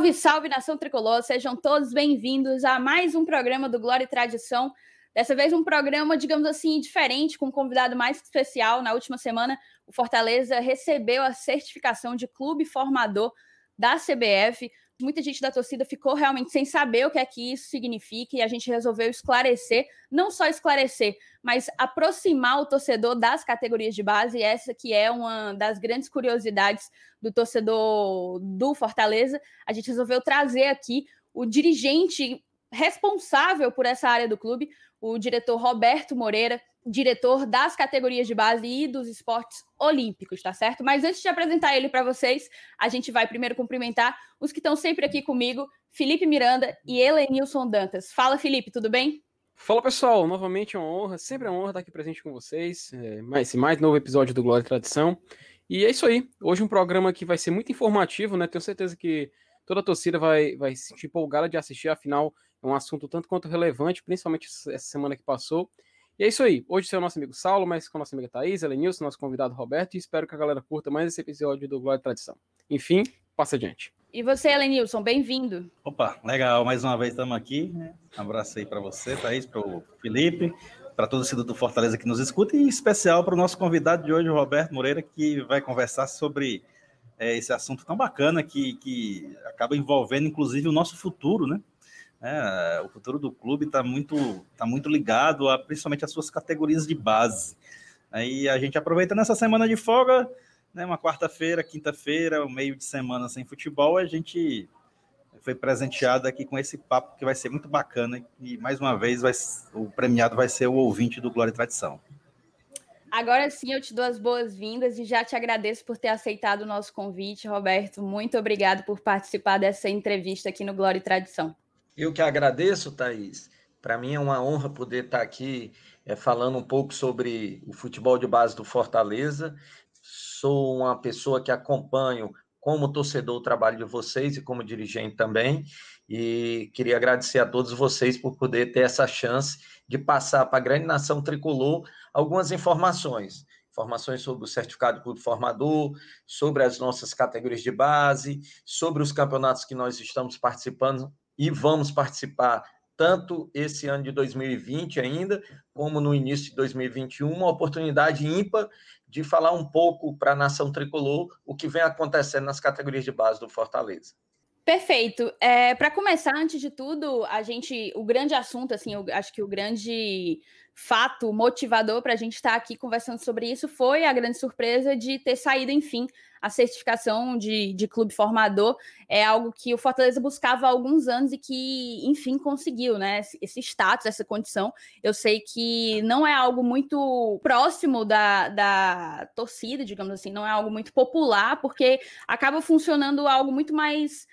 Salve, salve nação tricolor! Sejam todos bem-vindos a mais um programa do Glória e Tradição. Dessa vez, um programa, digamos assim, diferente, com um convidado mais especial. Na última semana, o Fortaleza recebeu a certificação de clube formador da CBF muita gente da torcida ficou realmente sem saber o que é que isso significa e a gente resolveu esclarecer, não só esclarecer, mas aproximar o torcedor das categorias de base, essa que é uma das grandes curiosidades do torcedor do Fortaleza. A gente resolveu trazer aqui o dirigente responsável por essa área do clube, o diretor Roberto Moreira, diretor das categorias de base e dos esportes olímpicos, tá certo? Mas antes de apresentar ele para vocês, a gente vai primeiro cumprimentar os que estão sempre aqui comigo, Felipe Miranda e Helenilson Dantas. Fala, Felipe, tudo bem? Fala pessoal, novamente é uma honra, sempre é uma honra estar aqui presente com vocês. É, mais, mais novo episódio do Glória e Tradição. E é isso aí. Hoje um programa que vai ser muito informativo, né? Tenho certeza que toda a torcida vai, vai se sentir empolgada de assistir, afinal, é um assunto tanto quanto relevante, principalmente essa semana que passou. E é isso aí. Hoje é o nosso amigo Saulo, mas com a nossa amiga Thaís, Elenilson, nosso convidado Roberto, e espero que a galera curta mais esse episódio do Glória e Tradição. Enfim, passa adiante. E você, Elenilson, bem-vindo. Opa, legal. Mais uma vez estamos aqui. Né? Um abraço aí para você, Thaís, para o Felipe, para todo o cidadão do Fortaleza que nos escuta, e em especial para o nosso convidado de hoje, o Roberto Moreira, que vai conversar sobre é, esse assunto tão bacana que, que acaba envolvendo, inclusive, o nosso futuro, né? É, o futuro do clube está muito, tá muito ligado a principalmente as suas categorias de base. Aí a gente aproveita nessa semana de folga, né, uma quarta-feira, quinta-feira, meio de semana sem futebol, a gente foi presenteado aqui com esse papo que vai ser muito bacana e mais uma vez vai, o premiado vai ser o ouvinte do Glória e Tradição. Agora sim eu te dou as boas-vindas e já te agradeço por ter aceitado o nosso convite, Roberto. Muito obrigado por participar dessa entrevista aqui no Glória e Tradição. Eu que agradeço, Thaís. Para mim é uma honra poder estar aqui é, falando um pouco sobre o futebol de base do Fortaleza. Sou uma pessoa que acompanho como torcedor o trabalho de vocês e como dirigente também. E queria agradecer a todos vocês por poder ter essa chance de passar para a grande nação tricolor algumas informações. Informações sobre o certificado de clube formador, sobre as nossas categorias de base, sobre os campeonatos que nós estamos participando e vamos participar tanto esse ano de 2020 ainda, como no início de 2021, uma oportunidade ímpar de falar um pouco para a nação tricolor o que vem acontecendo nas categorias de base do Fortaleza. Perfeito. É, para começar, antes de tudo, a gente, o grande assunto, assim, eu acho que o grande fato motivador para a gente estar tá aqui conversando sobre isso foi a grande surpresa de ter saído, enfim, a certificação de, de clube formador. É algo que o Fortaleza buscava há alguns anos e que, enfim, conseguiu, né? Esse status, essa condição. Eu sei que não é algo muito próximo da, da torcida, digamos assim, não é algo muito popular, porque acaba funcionando algo muito mais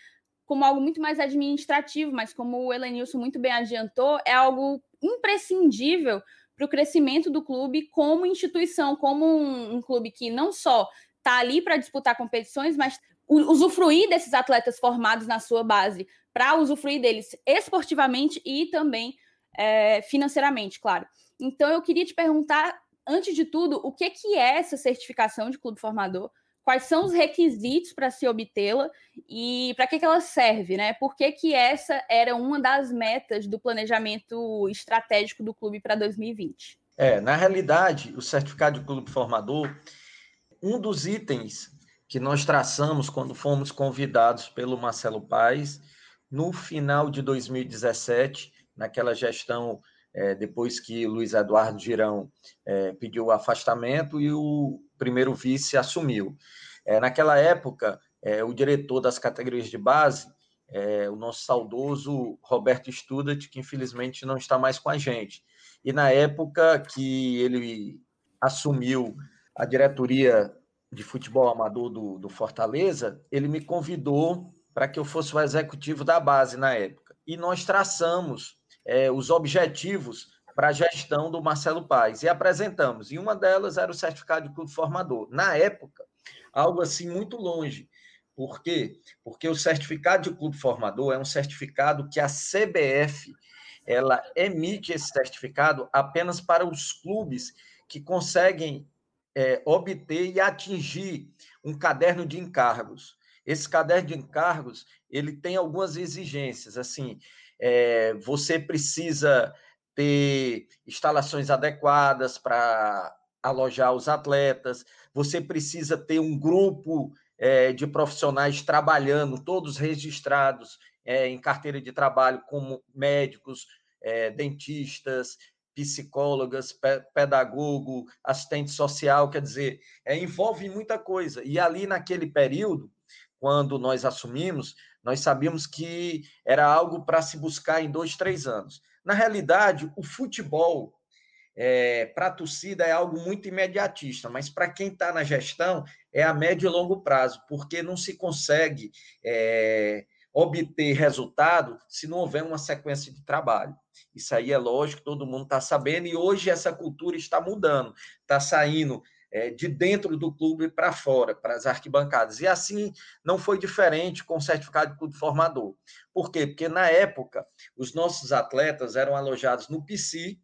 como algo muito mais administrativo, mas como o Elenilson muito bem adiantou, é algo imprescindível para o crescimento do clube como instituição, como um, um clube que não só está ali para disputar competições, mas usufruir desses atletas formados na sua base, para usufruir deles esportivamente e também é, financeiramente, claro. Então eu queria te perguntar, antes de tudo, o que, que é essa certificação de clube formador? Quais são os requisitos para se obtê-la e para que, que ela serve, né? Por que, que essa era uma das metas do planejamento estratégico do clube para 2020? É, na realidade, o certificado de clube formador, um dos itens que nós traçamos quando fomos convidados pelo Marcelo Paes no final de 2017, naquela gestão é, depois que Luiz Eduardo Girão é, pediu o afastamento e o primeiro vice assumiu. É, naquela época, é, o diretor das categorias de base, é, o nosso saudoso Roberto Studat, que infelizmente não está mais com a gente. E na época que ele assumiu a diretoria de futebol amador do, do Fortaleza, ele me convidou para que eu fosse o executivo da base na época. E nós traçamos é, os objetivos para a gestão do Marcelo Paes e apresentamos. E uma delas era o certificado de clube formador. Na época, algo assim muito longe. Por quê? Porque o certificado de clube formador é um certificado que a CBF ela emite esse certificado apenas para os clubes que conseguem é, obter e atingir um caderno de encargos. esse caderno de encargos ele tem algumas exigências. Assim, é, você precisa ter instalações adequadas para alojar os atletas, você precisa ter um grupo é, de profissionais trabalhando, todos registrados é, em carteira de trabalho, como médicos, é, dentistas, psicólogas, pe pedagogo, assistente social, quer dizer, é, envolve muita coisa. E ali naquele período, quando nós assumimos, nós sabíamos que era algo para se buscar em dois, três anos. Na realidade, o futebol, é, para a torcida, é algo muito imediatista, mas para quem está na gestão, é a médio e longo prazo, porque não se consegue é, obter resultado se não houver uma sequência de trabalho. Isso aí é lógico, todo mundo está sabendo, e hoje essa cultura está mudando, está saindo é, de dentro do clube para fora, para as arquibancadas. E assim não foi diferente com o certificado de clube formador. Por quê? Porque na época os nossos atletas eram alojados no PC,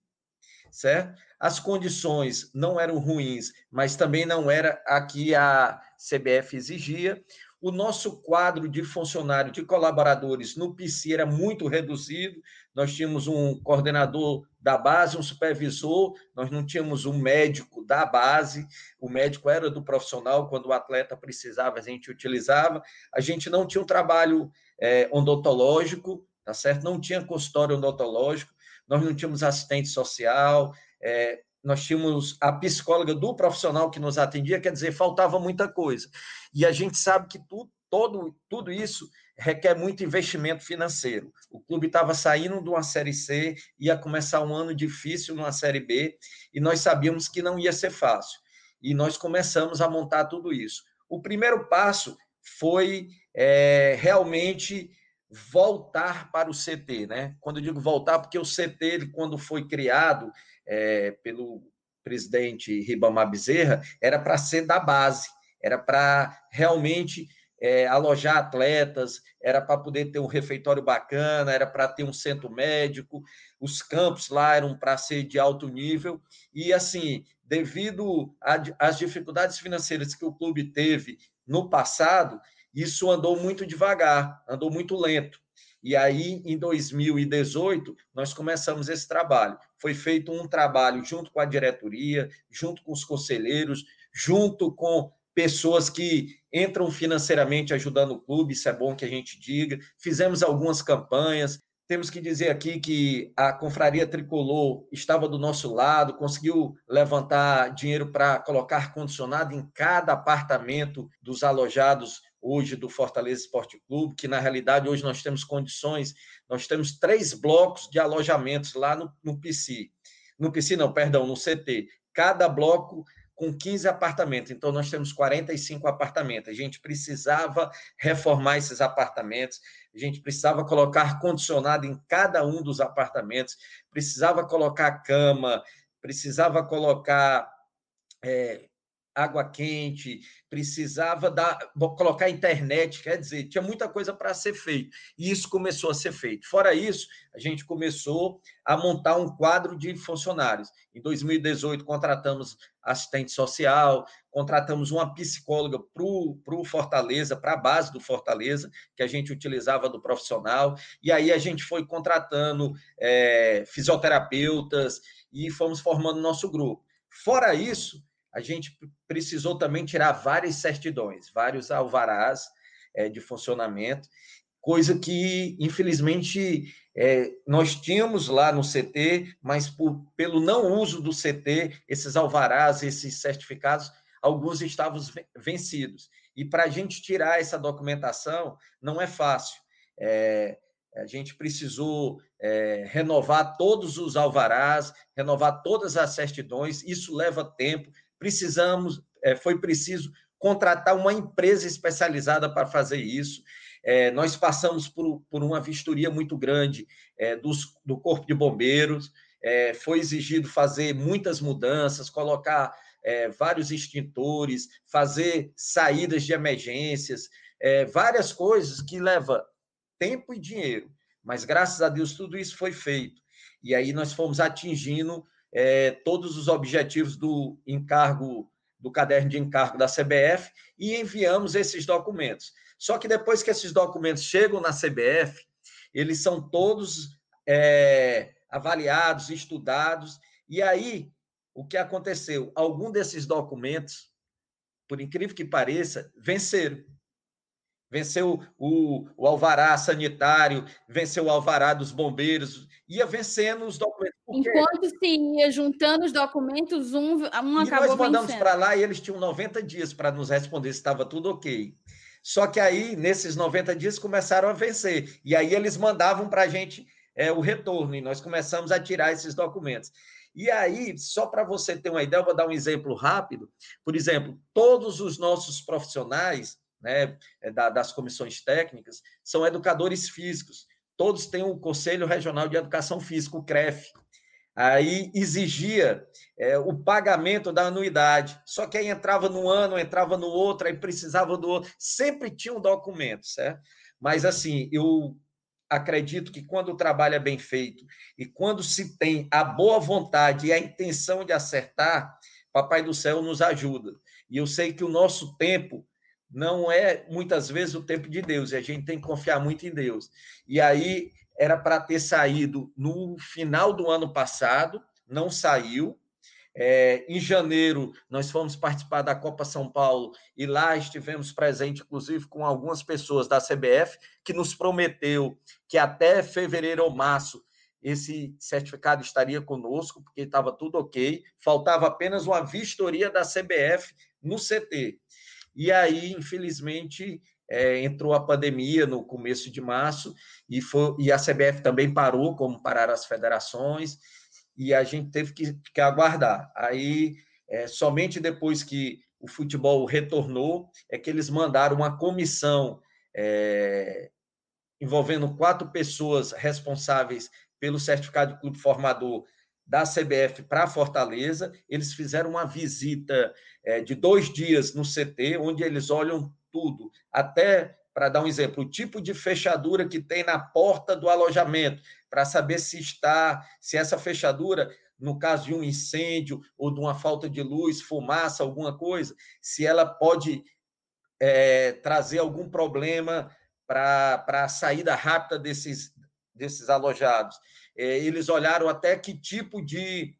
certo? As condições não eram ruins, mas também não era a que a CBF exigia. O nosso quadro de funcionário, de colaboradores no PC era muito reduzido. Nós tínhamos um coordenador da base, um supervisor, nós não tínhamos um médico da base. O médico era do profissional, quando o atleta precisava, a gente utilizava. A gente não tinha um trabalho é, odontológico, tá certo? Não tinha consultório odontológico, nós não tínhamos assistente social, é, nós tínhamos a psicóloga do profissional que nos atendia, quer dizer, faltava muita coisa. E a gente sabe que tudo, todo, tudo isso requer muito investimento financeiro. O clube estava saindo de uma Série C, ia começar um ano difícil numa Série B, e nós sabíamos que não ia ser fácil. E nós começamos a montar tudo isso. O primeiro passo foi é, realmente voltar para o CT, né? Quando eu digo voltar, porque o CT, ele, quando foi criado, é, pelo presidente Ribamar Bezerra era para ser da base, era para realmente é, alojar atletas, era para poder ter um refeitório bacana, era para ter um centro médico, os campos lá eram para ser de alto nível, e assim, devido às dificuldades financeiras que o clube teve no passado, isso andou muito devagar, andou muito lento. E aí, em 2018, nós começamos esse trabalho. Foi feito um trabalho junto com a diretoria, junto com os conselheiros, junto com pessoas que entram financeiramente ajudando o clube, isso é bom que a gente diga. Fizemos algumas campanhas. Temos que dizer aqui que a Confraria Tricolor estava do nosso lado, conseguiu levantar dinheiro para colocar condicionado em cada apartamento dos alojados hoje do Fortaleza Esporte Clube, que na realidade hoje nós temos condições, nós temos três blocos de alojamentos lá no, no PC. No PC, não, perdão, no CT. Cada bloco com 15 apartamentos. Então, nós temos 45 apartamentos. A gente precisava reformar esses apartamentos, a gente precisava colocar condicionado em cada um dos apartamentos, precisava colocar cama, precisava colocar é, água quente, precisava dar, colocar internet, quer dizer, tinha muita coisa para ser feito. E isso começou a ser feito. Fora isso, a gente começou a montar um quadro de funcionários. Em 2018, contratamos assistente social, contratamos uma psicóloga para o Fortaleza, para a base do Fortaleza, que a gente utilizava do profissional, e aí a gente foi contratando é, fisioterapeutas e fomos formando nosso grupo. Fora isso, a gente precisou também tirar várias certidões, vários alvarás é, de funcionamento, coisa que, infelizmente, é, nós tínhamos lá no CT, mas por, pelo não uso do CT, esses alvarás, esses certificados, alguns estavam vencidos. E para a gente tirar essa documentação, não é fácil. É, a gente precisou é, renovar todos os alvarás, renovar todas as certidões, isso leva tempo, precisamos, é, foi preciso contratar uma empresa especializada para fazer isso. É, nós passamos por, por uma vistoria muito grande é, dos, do Corpo de Bombeiros, é, foi exigido fazer muitas mudanças, colocar é, vários extintores, fazer saídas de emergências, é, várias coisas que levam tempo e dinheiro. Mas graças a Deus tudo isso foi feito. E aí nós fomos atingindo é, todos os objetivos do encargo, do caderno de encargo da CBF e enviamos esses documentos. Só que depois que esses documentos chegam na CBF, eles são todos é, avaliados, estudados, e aí o que aconteceu? Algum desses documentos, por incrível que pareça, venceram. Venceu o, o alvará sanitário, venceu o alvará dos bombeiros, ia vencendo os documentos. Enquanto se ia juntando os documentos, um, um e acabou nós mandamos para para lá e eles tinham 90 dias para nos responder se estava tudo ok. Só que aí, nesses 90 dias, começaram a vencer. E aí eles mandavam para a gente é, o retorno, e nós começamos a tirar esses documentos. E aí, só para você ter uma ideia, eu vou dar um exemplo rápido. Por exemplo, todos os nossos profissionais né, é, das comissões técnicas são educadores físicos. Todos têm o Conselho Regional de Educação Física, o CREF. Aí exigia é, o pagamento da anuidade. Só que aí entrava no ano, entrava no outro, aí precisava do outro. Sempre tinha um documento, certo? Mas assim, eu acredito que quando o trabalho é bem feito e quando se tem a boa vontade e a intenção de acertar, Papai do Céu nos ajuda. E eu sei que o nosso tempo não é muitas vezes o tempo de Deus, e a gente tem que confiar muito em Deus. E aí era para ter saído no final do ano passado, não saiu. É, em janeiro, nós fomos participar da Copa São Paulo e lá estivemos presentes, inclusive, com algumas pessoas da CBF, que nos prometeu que até fevereiro ou março esse certificado estaria conosco, porque estava tudo ok, faltava apenas uma vistoria da CBF no CT. E aí, infelizmente, é, entrou a pandemia no começo de março e, foi, e a CBF também parou, como pararam as federações, e a gente teve que, que aguardar. Aí, é, somente depois que o futebol retornou, é que eles mandaram uma comissão é, envolvendo quatro pessoas responsáveis pelo certificado de clube formador da CBF para Fortaleza. Eles fizeram uma visita é, de dois dias no CT, onde eles olham tudo, até para dar um exemplo, o tipo de fechadura que tem na porta do alojamento, para saber se está, se essa fechadura, no caso de um incêndio ou de uma falta de luz, fumaça, alguma coisa, se ela pode é, trazer algum problema para a saída rápida desses, desses alojados. É, eles olharam até que tipo de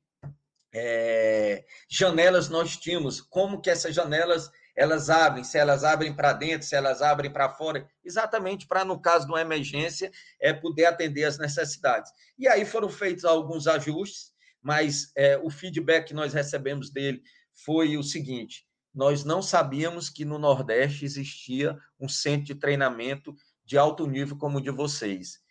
é, janelas nós tínhamos, como que essas janelas elas abrem, se elas abrem para dentro, se elas abrem para fora, exatamente para, no caso de uma emergência, é poder atender as necessidades. E aí foram feitos alguns ajustes, mas é, o feedback que nós recebemos dele foi o seguinte: nós não sabíamos que no Nordeste existia um centro de treinamento de alto nível como o de vocês.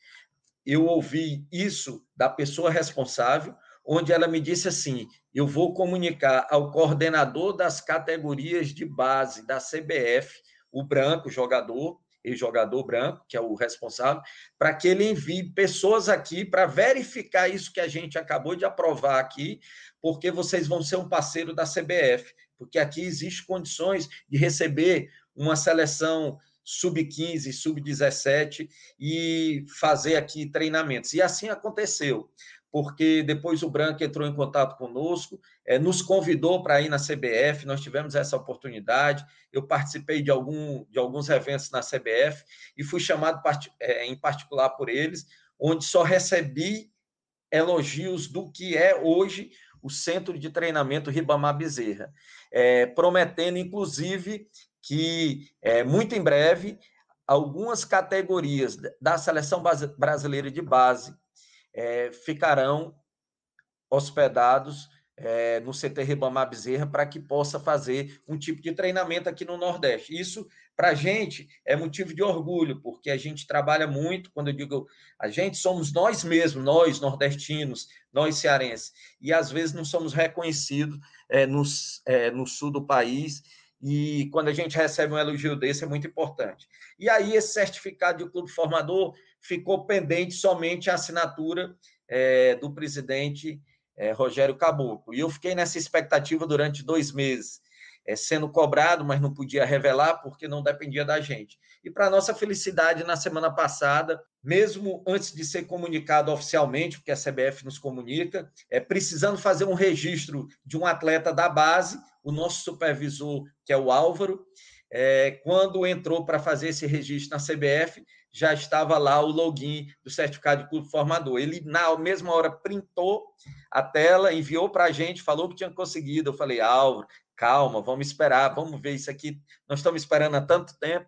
Eu ouvi isso da pessoa responsável, onde ela me disse assim: eu vou comunicar ao coordenador das categorias de base da CBF, o branco, jogador, e jogador branco, que é o responsável, para que ele envie pessoas aqui para verificar isso que a gente acabou de aprovar aqui, porque vocês vão ser um parceiro da CBF, porque aqui existe condições de receber uma seleção sub-15, sub-17 e fazer aqui treinamentos. E assim aconteceu porque depois o Branco entrou em contato conosco, é, nos convidou para ir na CBF, nós tivemos essa oportunidade. Eu participei de, algum, de alguns eventos na CBF e fui chamado part, é, em particular por eles, onde só recebi elogios do que é hoje o Centro de Treinamento Ribamar Bezerra, é, prometendo, inclusive, que muito em breve algumas categorias da seleção brasileira de base é, ficarão hospedados é, no CT Ribamar Bezerra para que possa fazer um tipo de treinamento aqui no Nordeste. Isso, para a gente, é motivo de orgulho, porque a gente trabalha muito, quando eu digo a gente, somos nós mesmos, nós nordestinos, nós cearenses, e às vezes não somos reconhecidos é, nos, é, no sul do país, e quando a gente recebe um elogio desse é muito importante. E aí, esse certificado de clube formador ficou pendente somente a assinatura é, do presidente é, Rogério Caboclo. E eu fiquei nessa expectativa durante dois meses, é, sendo cobrado, mas não podia revelar porque não dependia da gente. E para nossa felicidade, na semana passada, mesmo antes de ser comunicado oficialmente, porque a CBF nos comunica, é precisando fazer um registro de um atleta da base, o nosso supervisor, que é o Álvaro, é, quando entrou para fazer esse registro na CBF, já estava lá o login do certificado de clube formador. Ele, na mesma hora, printou a tela, enviou para a gente, falou que tinha conseguido. Eu falei, Álvaro, calma, vamos esperar, vamos ver isso aqui. Nós estamos esperando há tanto tempo.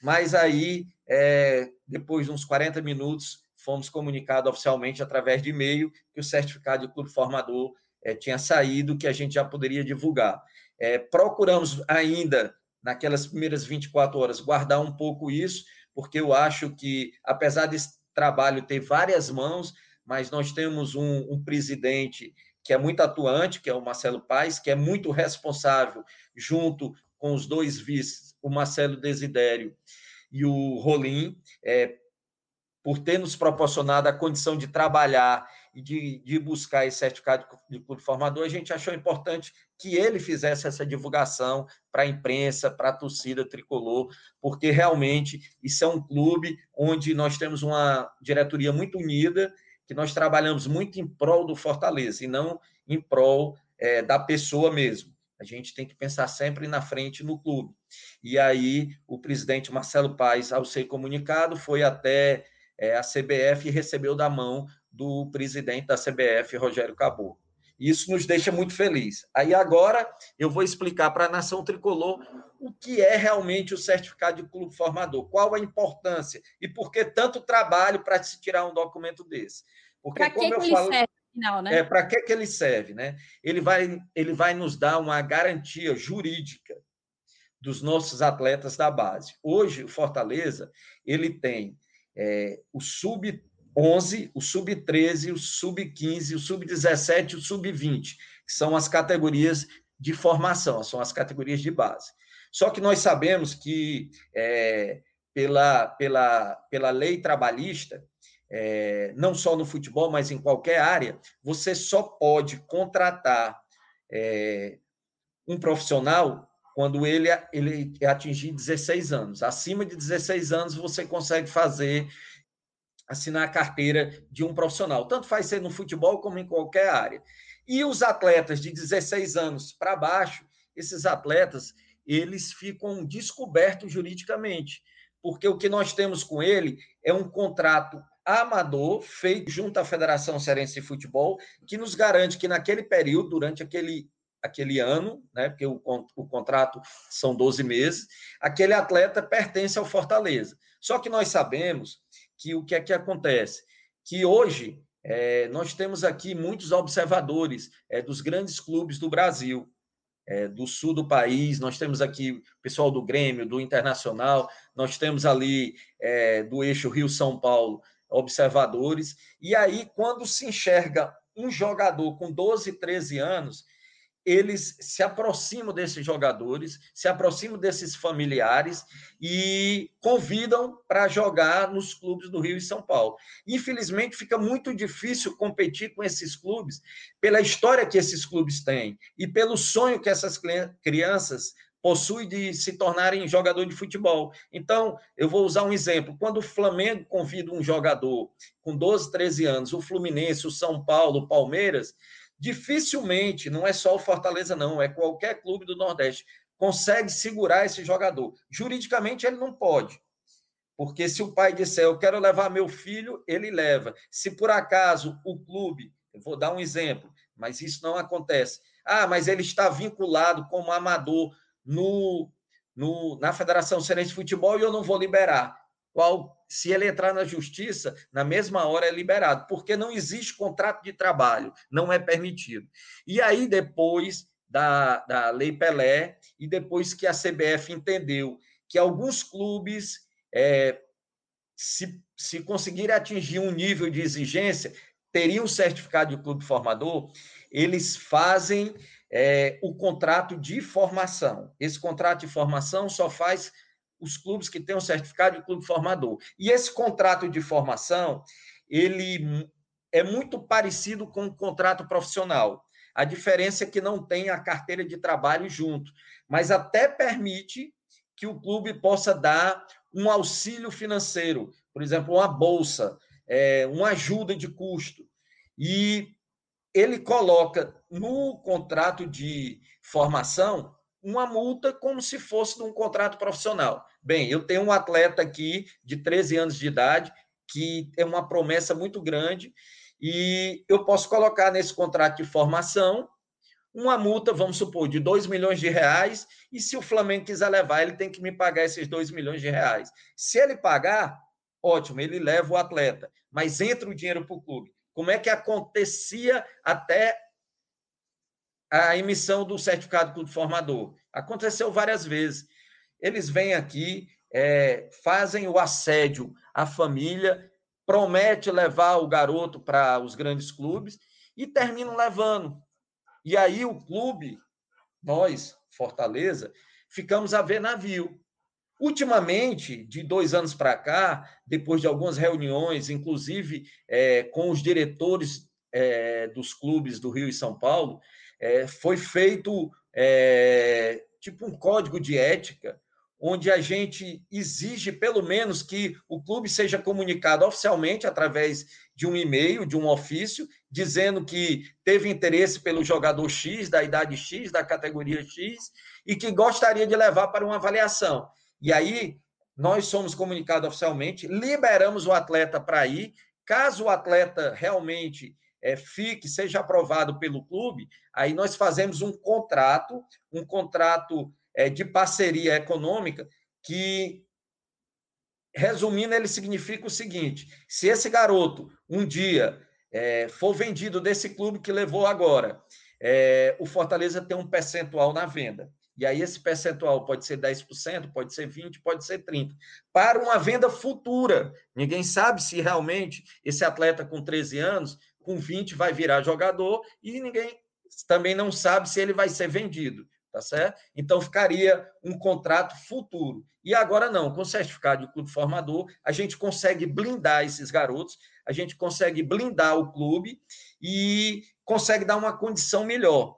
Mas aí, é, depois de uns 40 minutos, fomos comunicados oficialmente através de e-mail que o certificado de clube formador é, tinha saído, que a gente já poderia divulgar. É, procuramos ainda, naquelas primeiras 24 horas, guardar um pouco isso, porque eu acho que, apesar desse trabalho ter várias mãos, mas nós temos um, um presidente que é muito atuante, que é o Marcelo Paes, que é muito responsável, junto com os dois vices, o Marcelo Desidério e o Rolim, é, por ter nos proporcionado a condição de trabalhar e de, de buscar esse certificado de clube formador, a gente achou importante que ele fizesse essa divulgação para a imprensa, para a torcida tricolor, porque realmente isso é um clube onde nós temos uma diretoria muito unida, que nós trabalhamos muito em prol do Fortaleza e não em prol é, da pessoa mesmo. A gente tem que pensar sempre na frente no clube. E aí, o presidente Marcelo Paes, ao ser comunicado, foi até é, a CBF e recebeu da mão do presidente da CBF, Rogério Caboclo. Isso nos deixa muito feliz. Aí agora eu vou explicar para a nação tricolor o que é realmente o certificado de clube formador, qual a importância e por que tanto trabalho para se tirar um documento desse. Porque como que eu falo, serve, afinal, né? É para que que ele serve, né? Ele vai ele vai nos dar uma garantia jurídica dos nossos atletas da base. Hoje o Fortaleza ele tem é, o sub 11, o sub-13, o sub-15, o sub-17 e o sub-20, que são as categorias de formação, são as categorias de base. Só que nós sabemos que, é, pela, pela, pela lei trabalhista, é, não só no futebol, mas em qualquer área, você só pode contratar é, um profissional quando ele, ele atingir 16 anos. Acima de 16 anos, você consegue fazer assinar a carteira de um profissional. Tanto faz ser no futebol como em qualquer área. E os atletas de 16 anos para baixo, esses atletas, eles ficam descobertos juridicamente, porque o que nós temos com ele é um contrato amador feito junto à Federação Cearense de Futebol, que nos garante que naquele período, durante aquele aquele ano, né, porque o, o contrato são 12 meses, aquele atleta pertence ao Fortaleza. Só que nós sabemos que o que é que acontece? Que hoje é, nós temos aqui muitos observadores é, dos grandes clubes do Brasil, é, do sul do país, nós temos aqui o pessoal do Grêmio, do Internacional, nós temos ali é, do eixo Rio-São Paulo observadores, e aí quando se enxerga um jogador com 12, 13 anos, eles se aproximam desses jogadores, se aproximam desses familiares e convidam para jogar nos clubes do Rio e São Paulo. Infelizmente, fica muito difícil competir com esses clubes pela história que esses clubes têm e pelo sonho que essas crianças possuem de se tornarem jogador de futebol. Então, eu vou usar um exemplo. Quando o Flamengo convida um jogador com 12, 13 anos, o Fluminense, o São Paulo, o Palmeiras, dificilmente, não é só o Fortaleza, não, é qualquer clube do Nordeste, consegue segurar esse jogador. Juridicamente, ele não pode. Porque se o pai disser, eu quero levar meu filho, ele leva. Se por acaso o clube, eu vou dar um exemplo, mas isso não acontece. Ah, mas ele está vinculado como amador no, no, na Federação Cearense de Futebol e eu não vou liberar qual, se ele entrar na justiça, na mesma hora é liberado, porque não existe contrato de trabalho, não é permitido. E aí, depois da, da Lei Pelé, e depois que a CBF entendeu que alguns clubes, é, se, se conseguirem atingir um nível de exigência, teriam certificado de clube formador, eles fazem é, o contrato de formação. Esse contrato de formação só faz os clubes que têm o certificado de clube formador. E esse contrato de formação, ele é muito parecido com o contrato profissional. A diferença é que não tem a carteira de trabalho junto, mas até permite que o clube possa dar um auxílio financeiro, por exemplo, uma bolsa, é, uma ajuda de custo. E ele coloca no contrato de formação uma multa como se fosse de um contrato profissional. Bem, eu tenho um atleta aqui de 13 anos de idade que é uma promessa muito grande e eu posso colocar nesse contrato de formação uma multa, vamos supor, de 2 milhões de reais, e se o Flamengo quiser levar, ele tem que me pagar esses 2 milhões de reais. Se ele pagar, ótimo, ele leva o atleta, mas entra o dinheiro para o clube. Como é que acontecia até a emissão do certificado clube formador? Aconteceu várias vezes. Eles vêm aqui, é, fazem o assédio à família, promete levar o garoto para os grandes clubes e terminam levando. E aí o clube, nós, Fortaleza, ficamos a ver navio. Ultimamente, de dois anos para cá, depois de algumas reuniões, inclusive é, com os diretores é, dos clubes do Rio e São Paulo, é, foi feito é, tipo um código de ética onde a gente exige, pelo menos, que o clube seja comunicado oficialmente através de um e-mail, de um ofício, dizendo que teve interesse pelo jogador X, da idade X, da categoria X, e que gostaria de levar para uma avaliação. E aí, nós somos comunicados oficialmente, liberamos o atleta para ir. Caso o atleta realmente é, fique, seja aprovado pelo clube, aí nós fazemos um contrato, um contrato é, de parceria econômica que, resumindo, ele significa o seguinte: se esse garoto um dia é, for vendido desse clube que levou agora, é, o Fortaleza tem um percentual na venda. E aí esse percentual pode ser 10%, pode ser 20%, pode ser 30%. Para uma venda futura. Ninguém sabe se realmente esse atleta com 13 anos, com 20, vai virar jogador e ninguém também não sabe se ele vai ser vendido tá certo? Então ficaria um contrato futuro. E agora não, com certificado de clube formador, a gente consegue blindar esses garotos, a gente consegue blindar o clube e consegue dar uma condição melhor.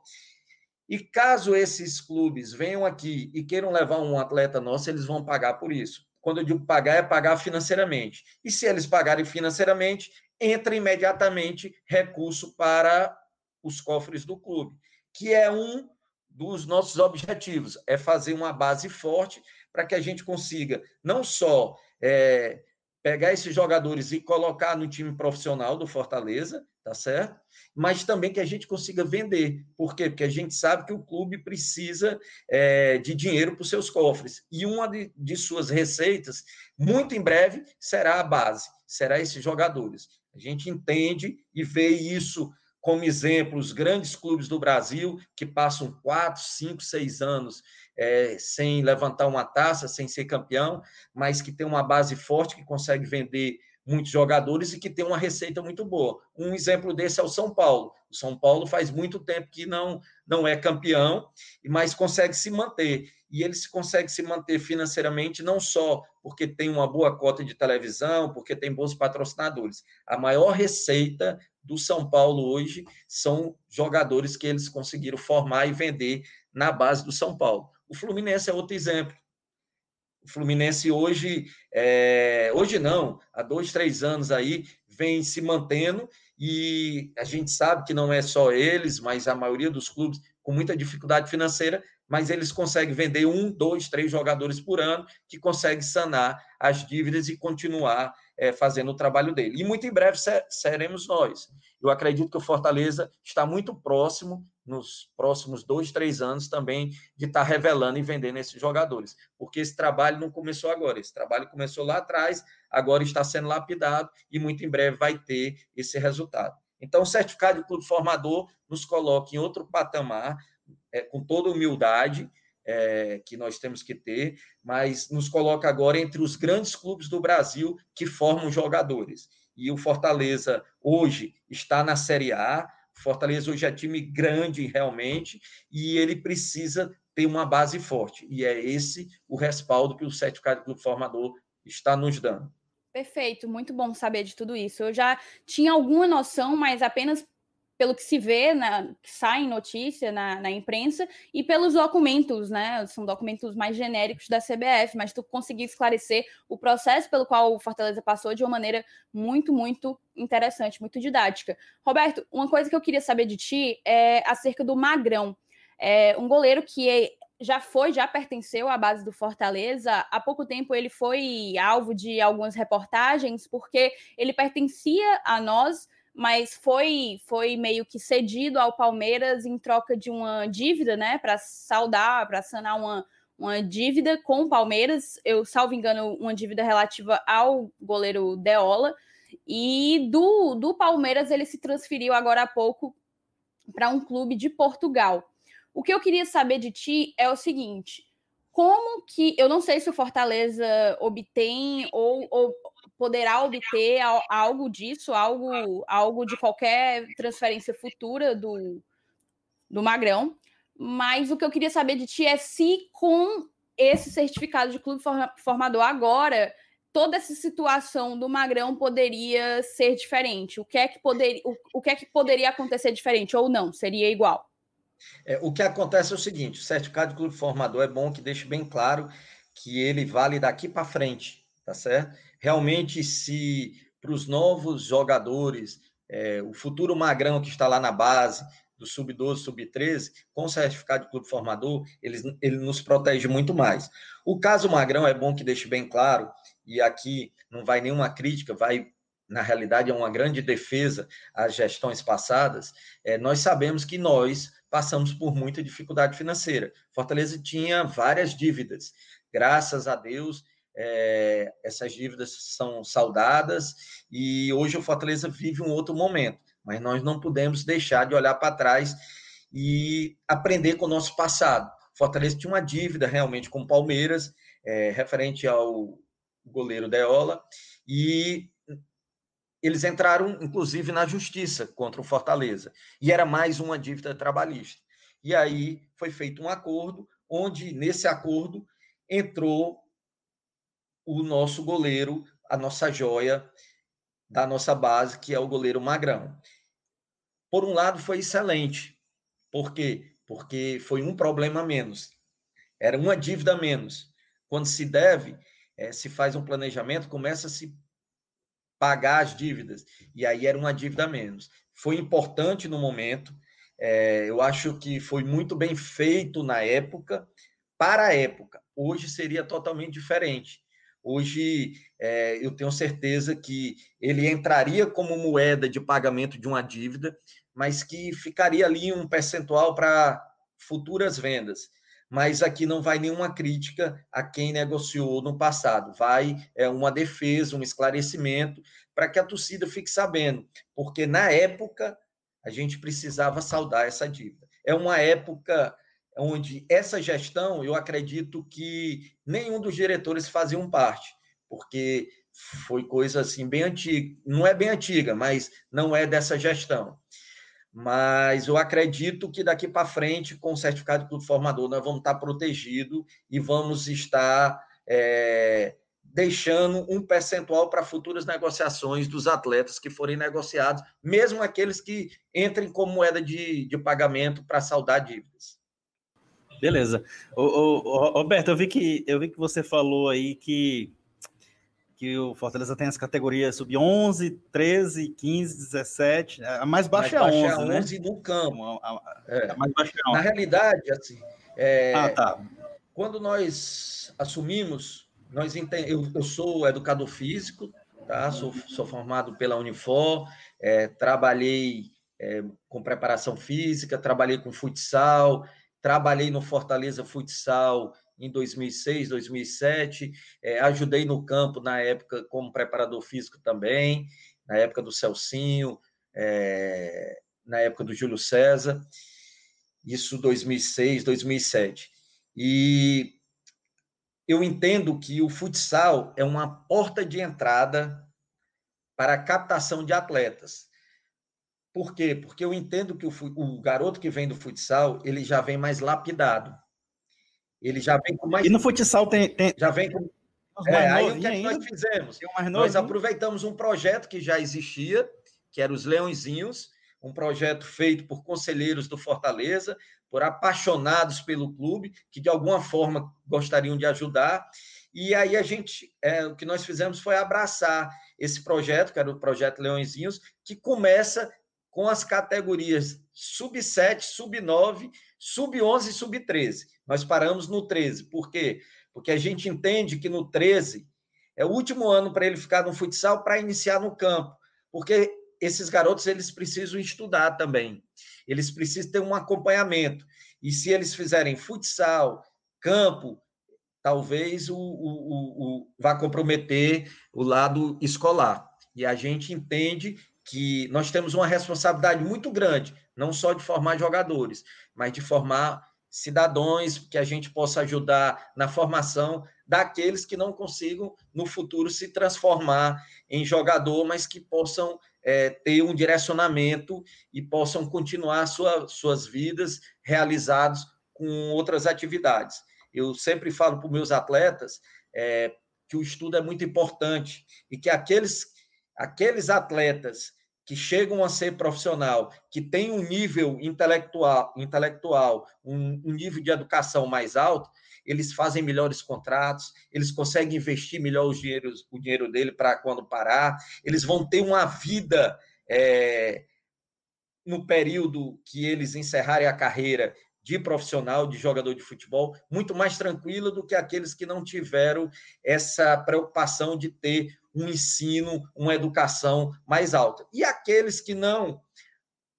E caso esses clubes venham aqui e queiram levar um atleta nosso, eles vão pagar por isso. Quando eu digo pagar, é pagar financeiramente. E se eles pagarem financeiramente, entra imediatamente recurso para os cofres do clube, que é um dos nossos objetivos, é fazer uma base forte para que a gente consiga não só é, pegar esses jogadores e colocar no time profissional do Fortaleza, tá certo? Mas também que a gente consiga vender. Por quê? Porque a gente sabe que o clube precisa é, de dinheiro para os seus cofres. E uma de, de suas receitas, muito em breve, será a base, será esses jogadores. A gente entende e vê isso como exemplo, os grandes clubes do Brasil, que passam quatro, cinco, seis anos é, sem levantar uma taça, sem ser campeão, mas que tem uma base forte, que consegue vender muitos jogadores e que tem uma receita muito boa. Um exemplo desse é o São Paulo. O São Paulo faz muito tempo que não, não é campeão, mas consegue se manter. E ele se consegue se manter financeiramente não só porque tem uma boa cota de televisão, porque tem bons patrocinadores. A maior receita do São Paulo hoje são jogadores que eles conseguiram formar e vender na base do São Paulo. O Fluminense é outro exemplo. O Fluminense hoje, é, hoje não, há dois, três anos aí, vem se mantendo e a gente sabe que não é só eles, mas a maioria dos clubes com muita dificuldade financeira, mas eles conseguem vender um, dois, três jogadores por ano que conseguem sanar as dívidas e continuar é, fazendo o trabalho dele. E muito em breve seremos nós. Eu acredito que o Fortaleza está muito próximo, nos próximos dois, três anos, também, de estar revelando e vendendo esses jogadores. Porque esse trabalho não começou agora, esse trabalho começou lá atrás, agora está sendo lapidado e muito em breve vai ter esse resultado. Então, o certificado de clube formador nos coloca em outro patamar, é, com toda humildade, é, que nós temos que ter, mas nos coloca agora entre os grandes clubes do Brasil que formam jogadores. E o Fortaleza hoje está na Série A, Fortaleza hoje é time grande realmente, e ele precisa ter uma base forte. E é esse o respaldo que o de clube formador está nos dando. Perfeito, muito bom saber de tudo isso. Eu já tinha alguma noção, mas apenas pelo que se vê, na, que sai em notícia na, na, imprensa, e pelos documentos, né? São documentos mais genéricos da CBF, mas tu conseguiu esclarecer o processo pelo qual o Fortaleza passou de uma maneira muito, muito interessante, muito didática. Roberto, uma coisa que eu queria saber de ti é acerca do Magrão. É um goleiro que é, já foi, já pertenceu à base do Fortaleza. Há pouco tempo ele foi alvo de algumas reportagens, porque ele pertencia a nós, mas foi, foi meio que cedido ao Palmeiras em troca de uma dívida, né? Para saldar, para sanar uma, uma dívida com o Palmeiras. Eu, salvo engano, uma dívida relativa ao goleiro Deola. E do, do Palmeiras ele se transferiu agora há pouco para um clube de Portugal. O que eu queria saber de ti é o seguinte: como que eu não sei se o Fortaleza obtém ou, ou poderá obter algo disso, algo, algo de qualquer transferência futura do, do Magrão. Mas o que eu queria saber de ti é se com esse certificado de clube formador agora toda essa situação do Magrão poderia ser diferente? O que é que poderia, o, o que é que poderia acontecer diferente ou não? Seria igual? É, o que acontece é o seguinte: o certificado de clube formador é bom que deixe bem claro que ele vale daqui para frente, tá certo? Realmente, se para os novos jogadores, é, o futuro Magrão que está lá na base, do sub-12, sub-13, com o certificado de clube formador, ele, ele nos protege muito mais. O caso Magrão é bom que deixe bem claro, e aqui não vai nenhuma crítica, vai na realidade é uma grande defesa às gestões passadas, é, nós sabemos que nós passamos por muita dificuldade financeira. Fortaleza tinha várias dívidas. Graças a Deus, é, essas dívidas são saudadas e hoje o Fortaleza vive um outro momento, mas nós não podemos deixar de olhar para trás e aprender com o nosso passado. Fortaleza tinha uma dívida realmente com o Palmeiras, é, referente ao goleiro Deola, e eles entraram, inclusive, na justiça contra o Fortaleza, e era mais uma dívida trabalhista. E aí foi feito um acordo, onde nesse acordo entrou o nosso goleiro, a nossa joia da nossa base, que é o goleiro Magrão. Por um lado, foi excelente. Por quê? Porque foi um problema menos. Era uma dívida menos. Quando se deve, é, se faz um planejamento, começa a se pagar as dívidas. E aí era uma dívida a menos. Foi importante no momento. É, eu acho que foi muito bem feito na época, para a época. Hoje seria totalmente diferente. Hoje, é, eu tenho certeza que ele entraria como moeda de pagamento de uma dívida, mas que ficaria ali um percentual para futuras vendas. Mas aqui não vai nenhuma crítica a quem negociou no passado, vai é, uma defesa, um esclarecimento, para que a torcida fique sabendo, porque na época a gente precisava saldar essa dívida. É uma época onde essa gestão, eu acredito que nenhum dos diretores faziam parte, porque foi coisa assim bem antiga, não é bem antiga, mas não é dessa gestão. Mas eu acredito que daqui para frente, com o certificado de formador, nós vamos estar protegidos e vamos estar é, deixando um percentual para futuras negociações dos atletas que forem negociados, mesmo aqueles que entrem como moeda de, de pagamento para saldar dívidas. Beleza. Roberto, eu vi que eu vi que você falou aí que que o Fortaleza tem as categorias sub-11, 13, 15, 17. A mais baixa, mais é 11, é 11 né? no campo. A, a, é. a mais baixa é 11. Na realidade, assim, é, ah, tá. quando nós assumimos, nós entend... eu, eu sou educador físico, tá? Sou, sou formado pela Unifor, é, trabalhei é, com preparação física, trabalhei com futsal, Trabalhei no Fortaleza Futsal em 2006, 2007, é, ajudei no campo na época como preparador físico também, na época do Celcinho, é, na época do Júlio César, isso 2006, 2007. E eu entendo que o futsal é uma porta de entrada para a captação de atletas. Por quê? Porque eu entendo que o, o garoto que vem do futsal, ele já vem mais lapidado. Ele já vem com mais. E no futsal tem. tem... Já vem com. É, aí o que, é que nós fizemos? Nós aproveitamos um projeto que já existia, que era os Leõezinhos, um projeto feito por conselheiros do Fortaleza, por apaixonados pelo clube, que de alguma forma gostariam de ajudar. E aí a gente, é, o que nós fizemos foi abraçar esse projeto, que era o projeto Leõezinhos, que começa com as categorias sub-7, sub-9, sub-11 e sub-13. Nós paramos no 13. Por quê? Porque a gente entende que no 13 é o último ano para ele ficar no futsal para iniciar no campo. Porque esses garotos eles precisam estudar também. Eles precisam ter um acompanhamento. E se eles fizerem futsal, campo, talvez o, o, o, o vá comprometer o lado escolar. E a gente entende que nós temos uma responsabilidade muito grande, não só de formar jogadores, mas de formar cidadãos que a gente possa ajudar na formação daqueles que não consigam no futuro se transformar em jogador, mas que possam é, ter um direcionamento e possam continuar sua, suas vidas realizados com outras atividades. Eu sempre falo para os meus atletas é, que o estudo é muito importante e que aqueles, aqueles atletas que chegam a ser profissional, que têm um nível intelectual, intelectual um, um nível de educação mais alto, eles fazem melhores contratos, eles conseguem investir melhor os dinheiros, o dinheiro dele para quando parar, eles vão ter uma vida é, no período que eles encerrarem a carreira de profissional, de jogador de futebol, muito mais tranquila do que aqueles que não tiveram essa preocupação de ter um ensino, uma educação mais alta. E aqueles que não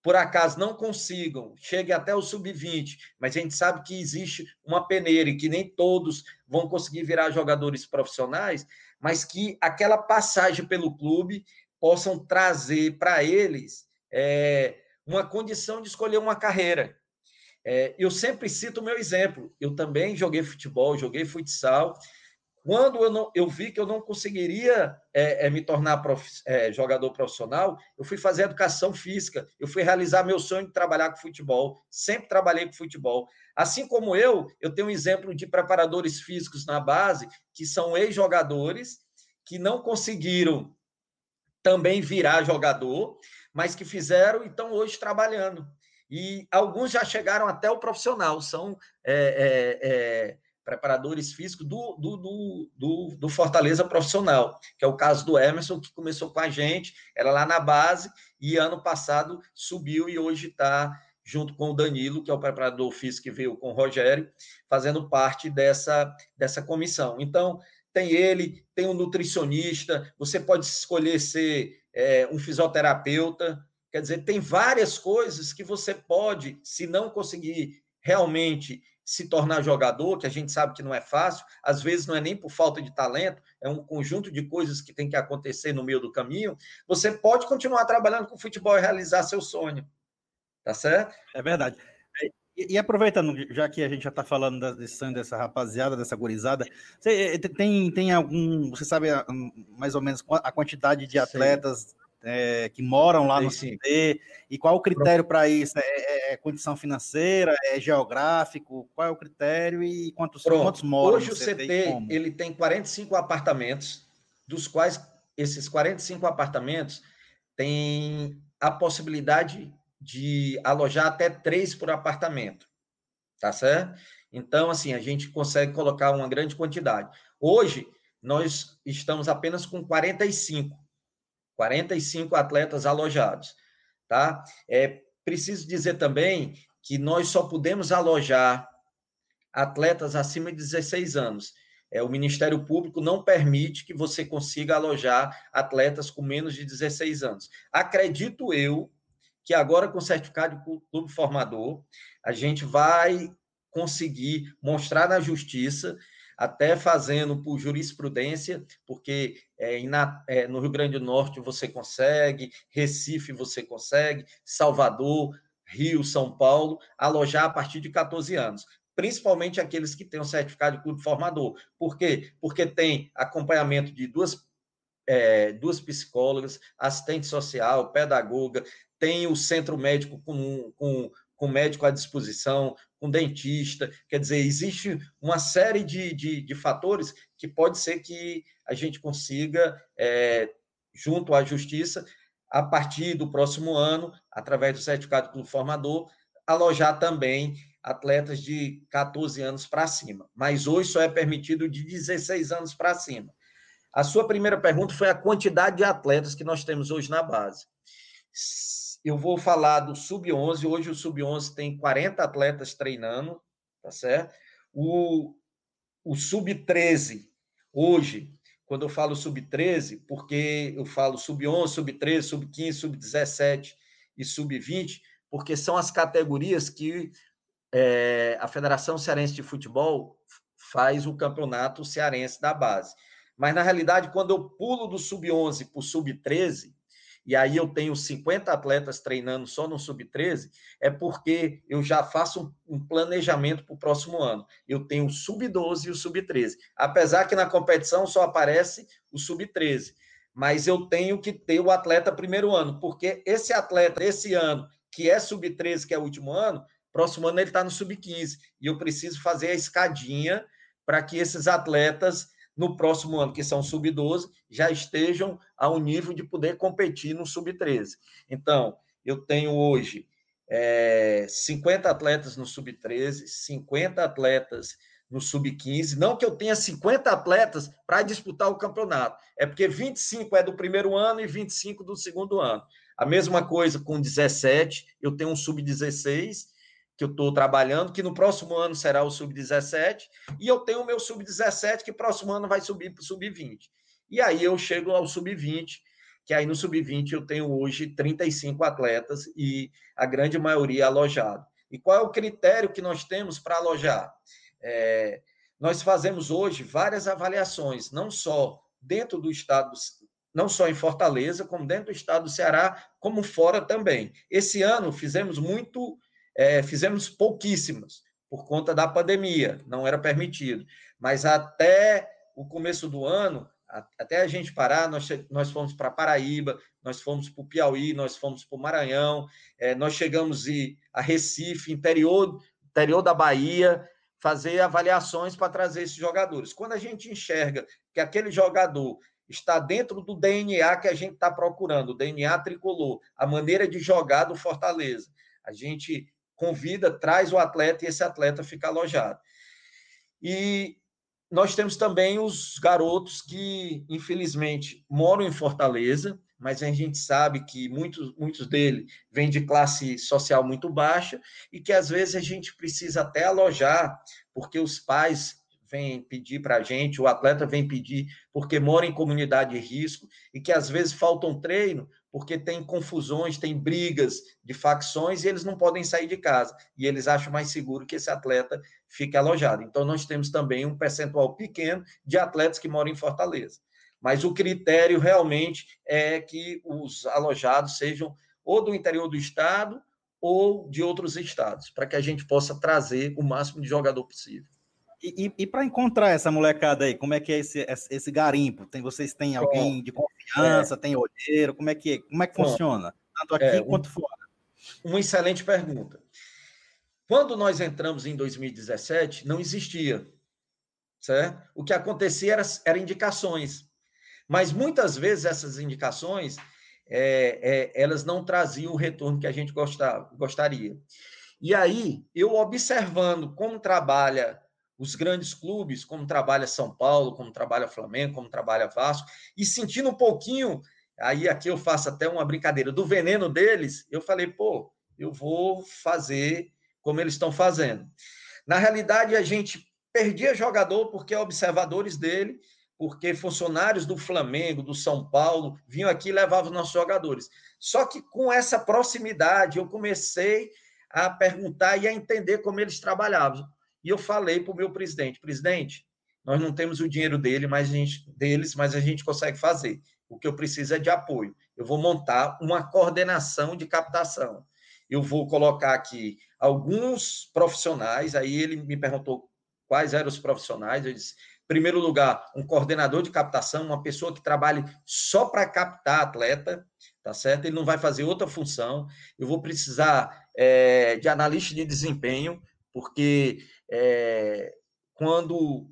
por acaso não consigam, cheguem até o sub-20, mas a gente sabe que existe uma peneira e que nem todos vão conseguir virar jogadores profissionais, mas que aquela passagem pelo clube possam trazer para eles é, uma condição de escolher uma carreira. É, eu sempre cito o meu exemplo. Eu também joguei futebol, joguei futsal, quando eu, não, eu vi que eu não conseguiria é, é, me tornar prof, é, jogador profissional, eu fui fazer educação física, eu fui realizar meu sonho de trabalhar com futebol, sempre trabalhei com futebol. Assim como eu, eu tenho um exemplo de preparadores físicos na base, que são ex-jogadores, que não conseguiram também virar jogador, mas que fizeram e estão hoje trabalhando. E alguns já chegaram até o profissional, são é, é, é preparadores físicos do, do, do, do, do Fortaleza profissional, que é o caso do Emerson, que começou com a gente, era lá na base, e ano passado subiu e hoje está junto com o Danilo, que é o preparador físico que veio com o Rogério, fazendo parte dessa, dessa comissão. Então, tem ele, tem um nutricionista, você pode escolher ser é, um fisioterapeuta, quer dizer, tem várias coisas que você pode, se não conseguir realmente se tornar jogador, que a gente sabe que não é fácil, às vezes não é nem por falta de talento, é um conjunto de coisas que tem que acontecer no meio do caminho, você pode continuar trabalhando com futebol e realizar seu sonho. Tá certo? É verdade. E, e aproveitando, já que a gente já está falando desse sonho dessa rapaziada, dessa gurizada, você, eh, tem, tem algum, você sabe mais ou menos a quantidade de atletas Sim é, que moram lá sim, no CT, e qual o critério para isso? É, é, é, condição financeira, é geográfico? Qual é o critério e quantos, quantos moram Hoje o CT ele tem 45 apartamentos, dos quais esses 45 apartamentos têm a possibilidade de alojar até três por apartamento, tá certo? Então, assim, a gente consegue colocar uma grande quantidade. Hoje, nós estamos apenas com 45 45 atletas alojados, tá? É preciso dizer também que nós só podemos alojar atletas acima de 16 anos. É, o Ministério Público não permite que você consiga alojar atletas com menos de 16 anos. Acredito eu que agora, com o certificado de clube formador, a gente vai conseguir mostrar na justiça até fazendo por jurisprudência, porque é, é, no Rio Grande do Norte você consegue, Recife você consegue, Salvador, Rio, São Paulo, alojar a partir de 14 anos principalmente aqueles que têm o certificado de clube formador. Por quê? Porque tem acompanhamento de duas, é, duas psicólogas, assistente social, pedagoga, tem o centro médico com, com, com médico à disposição, com dentista. Quer dizer, existe uma série de, de, de fatores que pode ser que a gente consiga, é, junto à justiça, a partir do próximo ano, através do certificado do formador, alojar também atletas de 14 anos para cima. Mas hoje só é permitido de 16 anos para cima. A sua primeira pergunta foi a quantidade de atletas que nós temos hoje na base. Eu vou falar do sub-11. Hoje o sub-11 tem 40 atletas treinando, tá certo? O, o sub-13, hoje, quando eu falo sub-13, porque eu falo sub-11, sub-13, sub-15, sub-17 e sub-20, porque são as categorias que é, a Federação Cearense de Futebol faz o campeonato cearense da base. Mas, na realidade, quando eu pulo do sub-11 para o sub-13, e aí eu tenho 50 atletas treinando só no sub-13, é porque eu já faço um, planejamento para o próximo ano. Eu tenho o sub-12 e o sub-13. Apesar que na competição só aparece o sub-13, mas eu tenho que ter o atleta primeiro ano, porque esse atleta, esse ano, que é sub-13, que é o último ano, próximo ano ele está no sub-15, e eu preciso fazer a escadinha para que esses atletas no próximo ano, que são sub-12, já estejam ao nível de poder competir no sub-13. Então, eu tenho hoje é, 50 atletas no sub-13, 50 atletas no sub-15. Não que eu tenha 50 atletas para disputar o campeonato, é porque 25 é do primeiro ano e 25 do segundo ano. A mesma coisa com 17, eu tenho um sub-16 que eu estou trabalhando, que no próximo ano será o sub-17, e eu tenho o meu sub-17, que próximo ano vai subir para o sub-20. E aí eu chego ao sub-20, que aí no sub-20 eu tenho hoje 35 atletas e a grande maioria alojado. E qual é o critério que nós temos para alojar? É, nós fazemos hoje várias avaliações, não só dentro do estado, não só em Fortaleza, como dentro do estado do Ceará, como fora também. Esse ano fizemos muito é, fizemos pouquíssimas por conta da pandemia, não era permitido. Mas até o começo do ano, até a gente parar, nós, nós fomos para Paraíba, nós fomos para o Piauí, nós fomos para o Maranhão, é, nós chegamos a Recife, interior, interior da Bahia, fazer avaliações para trazer esses jogadores. Quando a gente enxerga que aquele jogador está dentro do DNA que a gente está procurando, o DNA tricolor, a maneira de jogar do Fortaleza, a gente convida, traz o atleta e esse atleta fica alojado. E nós temos também os garotos que, infelizmente, moram em Fortaleza, mas a gente sabe que muitos, muitos deles vêm de classe social muito baixa e que às vezes a gente precisa até alojar, porque os pais vêm pedir para a gente, o atleta vem pedir porque mora em comunidade de risco e que às vezes faltam treino porque tem confusões, tem brigas de facções e eles não podem sair de casa. E eles acham mais seguro que esse atleta fique alojado. Então, nós temos também um percentual pequeno de atletas que moram em Fortaleza. Mas o critério realmente é que os alojados sejam ou do interior do estado ou de outros estados, para que a gente possa trazer o máximo de jogador possível. E, e, e para encontrar essa molecada aí, como é que é esse, esse garimpo? Tem, vocês têm alguém de confiança, é. tem olheiro? Como é que, como é que funciona? Tanto aqui é, um, quanto fora. Uma excelente pergunta. Quando nós entramos em 2017, não existia. Certo? O que acontecia era, era indicações. Mas muitas vezes essas indicações é, é, elas não traziam o retorno que a gente gostava, gostaria. E aí, eu observando como trabalha os grandes clubes, como trabalha São Paulo, como trabalha Flamengo, como trabalha Vasco, e sentindo um pouquinho, aí aqui eu faço até uma brincadeira, do veneno deles, eu falei, pô, eu vou fazer como eles estão fazendo. Na realidade, a gente perdia jogador porque observadores dele, porque funcionários do Flamengo, do São Paulo, vinham aqui e levavam nossos jogadores. Só que com essa proximidade, eu comecei a perguntar e a entender como eles trabalhavam. E eu falei para o meu presidente, presidente, nós não temos o dinheiro dele, mas gente, deles, mas a gente consegue fazer. O que eu preciso é de apoio. Eu vou montar uma coordenação de captação. Eu vou colocar aqui alguns profissionais, aí ele me perguntou quais eram os profissionais, eu disse, primeiro lugar, um coordenador de captação, uma pessoa que trabalhe só para captar atleta, tá certo? Ele não vai fazer outra função. Eu vou precisar é, de analista de desempenho, porque é, quando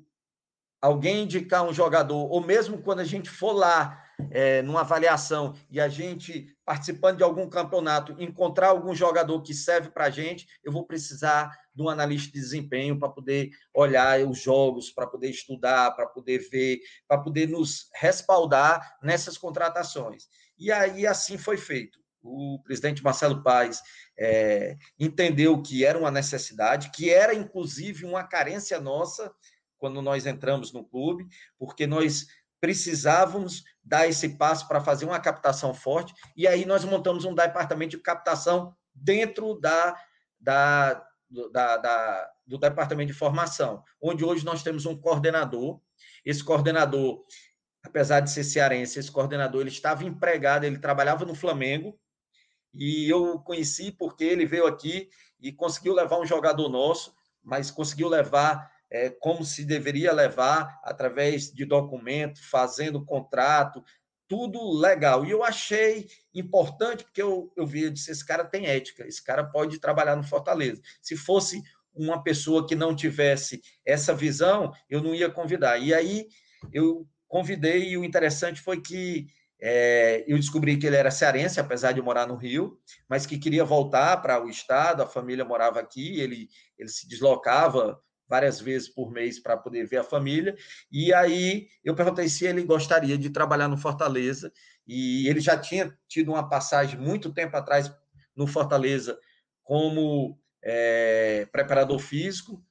alguém indicar um jogador, ou mesmo quando a gente for lá é, numa avaliação e a gente, participando de algum campeonato, encontrar algum jogador que serve para a gente, eu vou precisar de um analista de desempenho para poder olhar os jogos, para poder estudar, para poder ver, para poder nos respaldar nessas contratações. E aí assim foi feito. o presidente Marcelo Paes é, entendeu que era uma necessidade, que era inclusive uma carência nossa quando nós entramos no clube, porque nós precisávamos dar esse passo para fazer uma captação forte, e aí nós montamos um departamento de captação dentro da, da, da, da do departamento de formação, onde hoje nós temos um coordenador. Esse coordenador, apesar de ser cearense, esse coordenador ele estava empregado, ele trabalhava no Flamengo, e eu conheci porque ele veio aqui e conseguiu levar um jogador nosso, mas conseguiu levar é, como se deveria levar, através de documento, fazendo contrato, tudo legal. E eu achei importante, porque eu, eu vi, eu disse, esse cara tem ética, esse cara pode trabalhar no Fortaleza. Se fosse uma pessoa que não tivesse essa visão, eu não ia convidar. E aí eu convidei, e o interessante foi que é, eu descobri que ele era cearense, apesar de morar no Rio, mas que queria voltar para o estado, a família morava aqui, ele, ele se deslocava várias vezes por mês para poder ver a família. E aí eu perguntei se ele gostaria de trabalhar no Fortaleza, e ele já tinha tido uma passagem muito tempo atrás no Fortaleza como é, preparador físico,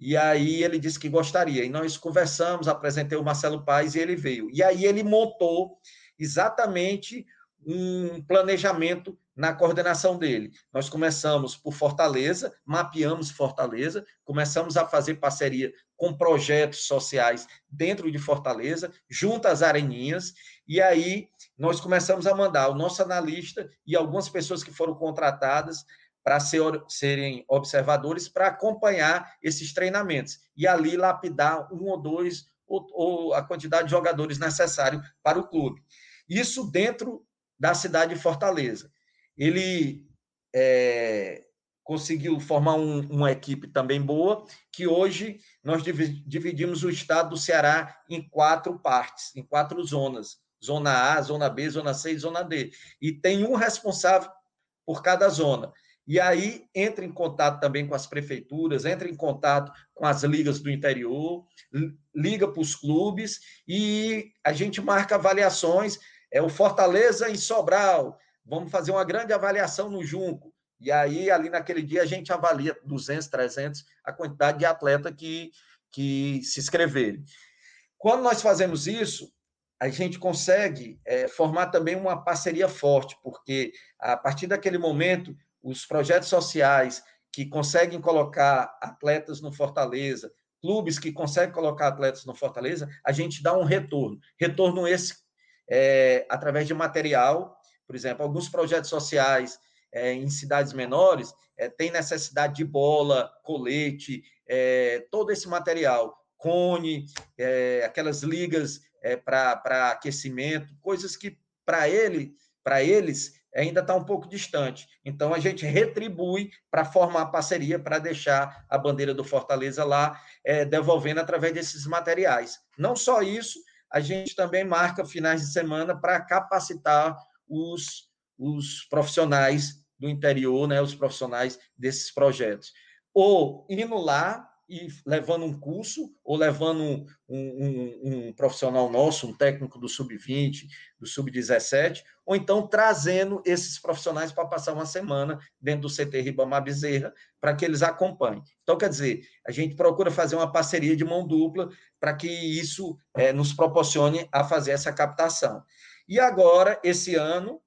e aí ele disse que gostaria. E nós conversamos, apresentei o Marcelo Paes e ele veio. E aí ele montou exatamente um planejamento na coordenação dele. Nós começamos por Fortaleza, mapeamos Fortaleza, começamos a fazer parceria com projetos sociais dentro de Fortaleza, junto às areninhas, e aí nós começamos a mandar o nosso analista e algumas pessoas que foram contratadas para ser, serem observadores para acompanhar esses treinamentos e ali lapidar um ou dois ou, ou a quantidade de jogadores necessário para o clube. Isso dentro da cidade de Fortaleza. Ele é, conseguiu formar um, uma equipe também boa, que hoje nós dividimos o estado do Ceará em quatro partes, em quatro zonas. Zona A, Zona B, Zona C e Zona D. E tem um responsável por cada zona. E aí entra em contato também com as prefeituras, entra em contato com as ligas do interior, liga para os clubes e a gente marca avaliações. É o Fortaleza em Sobral, vamos fazer uma grande avaliação no Junco. E aí, ali naquele dia, a gente avalia 200, 300, a quantidade de atleta que, que se inscreverem. Quando nós fazemos isso, a gente consegue é, formar também uma parceria forte, porque a partir daquele momento os projetos sociais que conseguem colocar atletas no Fortaleza, clubes que conseguem colocar atletas no Fortaleza, a gente dá um retorno. Retorno esse é, através de material, por exemplo, alguns projetos sociais é, em cidades menores é, têm necessidade de bola, colete, é, todo esse material, cone, é, aquelas ligas é, para aquecimento, coisas que para ele, para eles ainda está um pouco distante. Então, a gente retribui para formar parceria, para deixar a bandeira do Fortaleza lá, é, devolvendo através desses materiais. Não só isso, a gente também marca finais de semana para capacitar os, os profissionais do interior, né, os profissionais desses projetos. Ou indo lá e levando um curso, ou levando um, um, um profissional nosso, um técnico do sub-20, do sub-17, ou então trazendo esses profissionais para passar uma semana dentro do CT Ribamar Bezerra, para que eles acompanhem. Então, quer dizer, a gente procura fazer uma parceria de mão dupla para que isso é, nos proporcione a fazer essa captação. E agora, esse ano,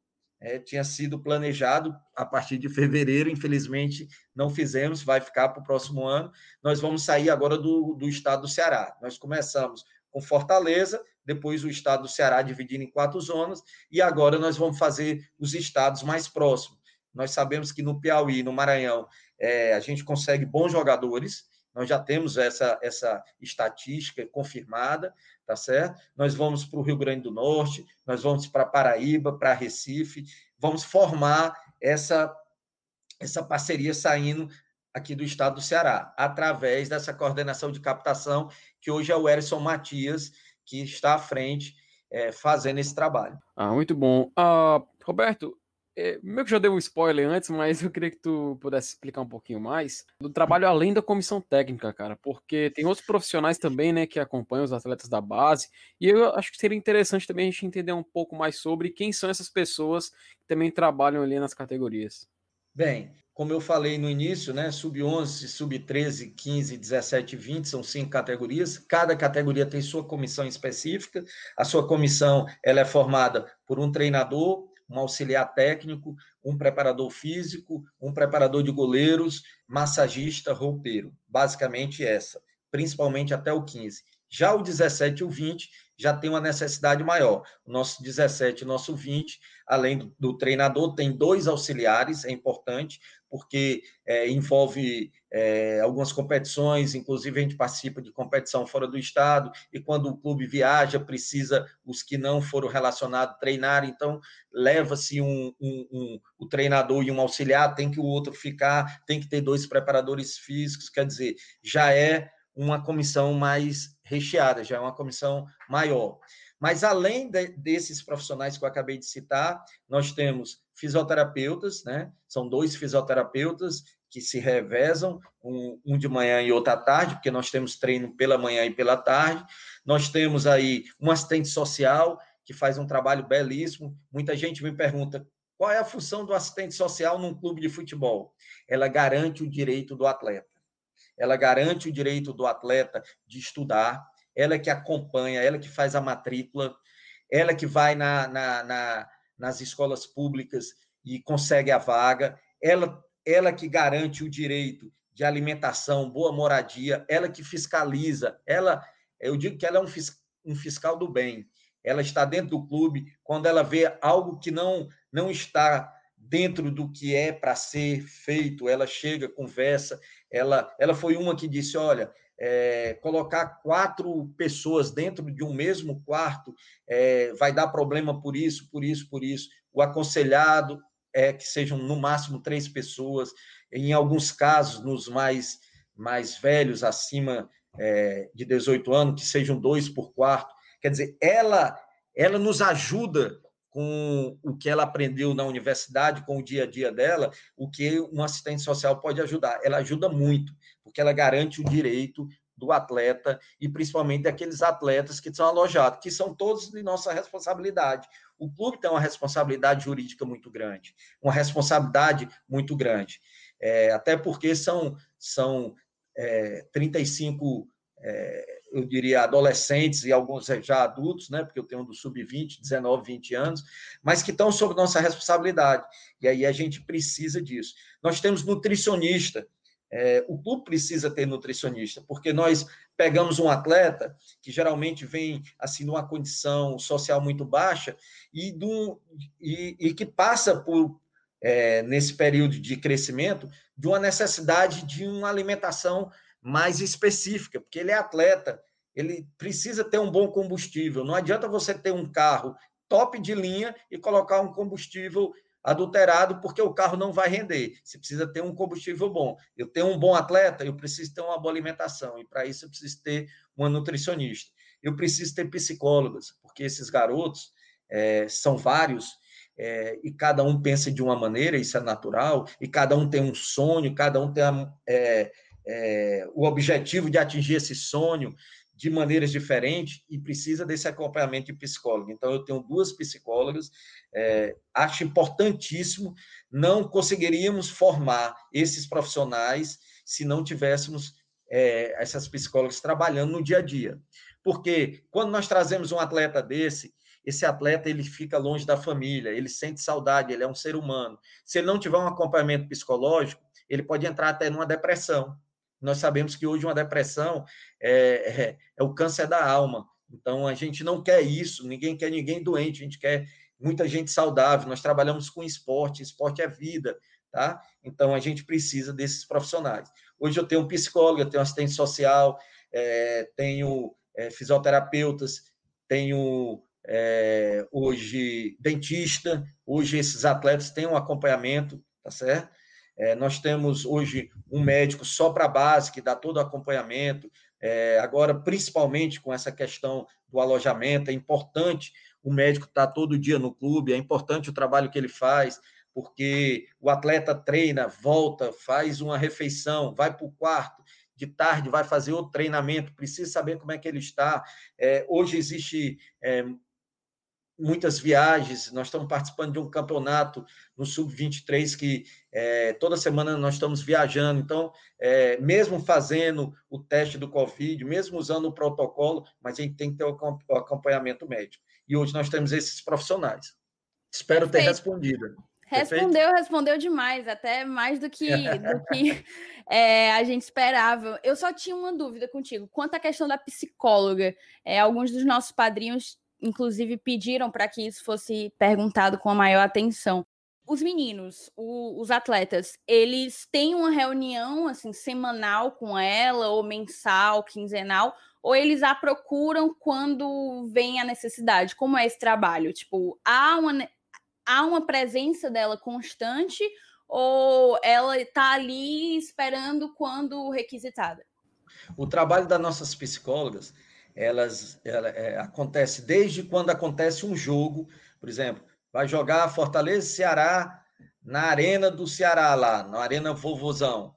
é, tinha sido planejado a partir de fevereiro, infelizmente não fizemos, vai ficar para o próximo ano. Nós vamos sair agora do, do estado do Ceará. Nós começamos com Fortaleza, depois o estado do Ceará dividido em quatro zonas, e agora nós vamos fazer os estados mais próximos. Nós sabemos que no Piauí, no Maranhão, é, a gente consegue bons jogadores, nós já temos essa, essa estatística confirmada, tá certo? Nós vamos para o Rio Grande do Norte, nós vamos para Paraíba, para Recife, vamos formar essa, essa parceria saindo aqui do estado do Ceará, através dessa coordenação de captação, que hoje é o Erison Matias, que está à frente, é, fazendo esse trabalho. Ah, muito bom. Uh, Roberto, é, meio que já deu um spoiler antes, mas eu queria que tu pudesse explicar um pouquinho mais do trabalho além da comissão técnica, cara, porque tem outros profissionais também, né, que acompanham os atletas da base, e eu acho que seria interessante também a gente entender um pouco mais sobre quem são essas pessoas que também trabalham ali nas categorias. Bem, como eu falei no início, né, sub-11, sub-13, 15, 17 20 são cinco categorias. Cada categoria tem sua comissão específica. A sua comissão ela é formada por um treinador, um auxiliar técnico, um preparador físico, um preparador de goleiros, massagista, roupeiro. Basicamente essa, principalmente até o 15. Já o 17 e o 20 já tem uma necessidade maior. O nosso 17 e nosso 20, além do, do treinador, tem dois auxiliares, é importante, porque é, envolve é, algumas competições, inclusive a gente participa de competição fora do estado, e quando o clube viaja, precisa os que não foram relacionados treinar, então leva-se um, um, um, o treinador e um auxiliar, tem que o outro ficar, tem que ter dois preparadores físicos, quer dizer, já é uma comissão mais recheada, já é uma comissão maior. Mas além de, desses profissionais que eu acabei de citar, nós temos fisioterapeutas, né? São dois fisioterapeutas que se revezam, um, um, de manhã e outro à tarde, porque nós temos treino pela manhã e pela tarde. Nós temos aí um assistente social que faz um trabalho belíssimo. Muita gente me pergunta qual é a função do assistente social num clube de futebol. Ela garante o direito do atleta. Ela garante o direito do atleta de estudar. Ela que acompanha, ela que faz a matrícula, ela que vai na, na, na nas escolas públicas e consegue a vaga, ela, ela que garante o direito de alimentação, boa moradia, ela que fiscaliza, ela, eu digo que ela é um, fis, um fiscal do bem, ela está dentro do clube, quando ela vê algo que não, não está dentro do que é para ser feito, ela chega, conversa, ela, ela foi uma que disse, olha, é, colocar quatro pessoas dentro de um mesmo quarto é, vai dar problema por isso, por isso, por isso. O aconselhado é que sejam no máximo três pessoas. Em alguns casos, nos mais, mais velhos, acima é, de 18 anos, que sejam dois por quarto. Quer dizer, ela, ela nos ajuda com o que ela aprendeu na universidade, com o dia a dia dela, o que um assistente social pode ajudar. Ela ajuda muito, porque ela garante o direito do atleta e principalmente daqueles atletas que são alojados, que são todos de nossa responsabilidade. O clube tem uma responsabilidade jurídica muito grande, uma responsabilidade muito grande, é, até porque são, são é, 35 é, eu diria, adolescentes e alguns já adultos, né, porque eu tenho um do sub-20, 19, 20 anos, mas que estão sob nossa responsabilidade. E aí a gente precisa disso. Nós temos nutricionista, é, o clube precisa ter nutricionista, porque nós pegamos um atleta que geralmente vem assim numa condição social muito baixa e, do, e, e que passa por é, nesse período de crescimento de uma necessidade de uma alimentação mais específica, porque ele é atleta, ele precisa ter um bom combustível. Não adianta você ter um carro top de linha e colocar um combustível adulterado, porque o carro não vai render. Você precisa ter um combustível bom. Eu tenho um bom atleta, eu preciso ter uma boa alimentação, e para isso eu preciso ter uma nutricionista. Eu preciso ter psicólogas, porque esses garotos é, são vários, é, e cada um pensa de uma maneira, isso é natural, e cada um tem um sonho, cada um tem a, é, é, o objetivo de atingir esse sonho de maneiras diferentes e precisa desse acompanhamento de psicólogo. Então, eu tenho duas psicólogas, é, acho importantíssimo, não conseguiríamos formar esses profissionais se não tivéssemos é, essas psicólogas trabalhando no dia a dia. Porque quando nós trazemos um atleta desse, esse atleta ele fica longe da família, ele sente saudade, ele é um ser humano. Se ele não tiver um acompanhamento psicológico, ele pode entrar até numa depressão. Nós sabemos que hoje uma depressão é, é, é o câncer da alma. Então, a gente não quer isso, ninguém quer ninguém doente, a gente quer muita gente saudável. Nós trabalhamos com esporte, esporte é vida, tá? Então, a gente precisa desses profissionais. Hoje eu tenho um psicólogo, eu tenho assistente social, é, tenho é, fisioterapeutas, tenho é, hoje dentista, hoje esses atletas têm um acompanhamento, tá certo? É, nós temos hoje um médico só para a base, que dá todo o acompanhamento. É, agora, principalmente com essa questão do alojamento, é importante o médico estar tá todo dia no clube, é importante o trabalho que ele faz, porque o atleta treina, volta, faz uma refeição, vai para o quarto, de tarde vai fazer outro treinamento, precisa saber como é que ele está. É, hoje existe é, muitas viagens, nós estamos participando de um campeonato no Sub-23 que é, toda semana nós estamos viajando, então, é, mesmo fazendo o teste do Covid, mesmo usando o protocolo, mas a gente tem que ter o acompanhamento médico. E hoje nós temos esses profissionais. Espero ter respondido. Respondeu, respondeu demais, até mais do que, do que é, a gente esperava. Eu só tinha uma dúvida contigo. Quanto à questão da psicóloga, é, alguns dos nossos padrinhos, inclusive, pediram para que isso fosse perguntado com a maior atenção. Os meninos, o, os atletas, eles têm uma reunião assim semanal com ela, ou mensal, quinzenal, ou eles a procuram quando vem a necessidade? Como é esse trabalho? Tipo, há uma, há uma presença dela constante ou ela está ali esperando quando requisitada? O trabalho das nossas psicólogas, elas ela, é, acontece desde quando acontece um jogo, por exemplo, vai jogar Fortaleza Ceará na Arena do Ceará lá, na Arena Vovozão.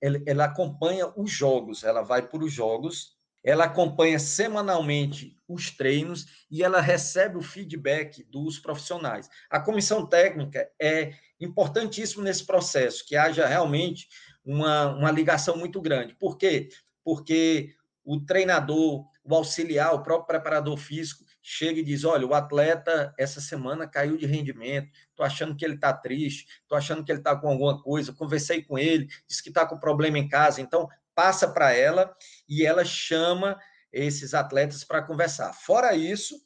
Ela, ela acompanha os jogos, ela vai para os jogos ela acompanha semanalmente os treinos e ela recebe o feedback dos profissionais. A comissão técnica é importantíssimo nesse processo, que haja realmente uma, uma ligação muito grande. Por quê? Porque o treinador, o auxiliar, o próprio preparador físico chega e diz: olha, o atleta essa semana caiu de rendimento, estou achando que ele está triste, estou achando que ele está com alguma coisa, conversei com ele, disse que está com problema em casa, então passa para ela e ela chama esses atletas para conversar. Fora isso,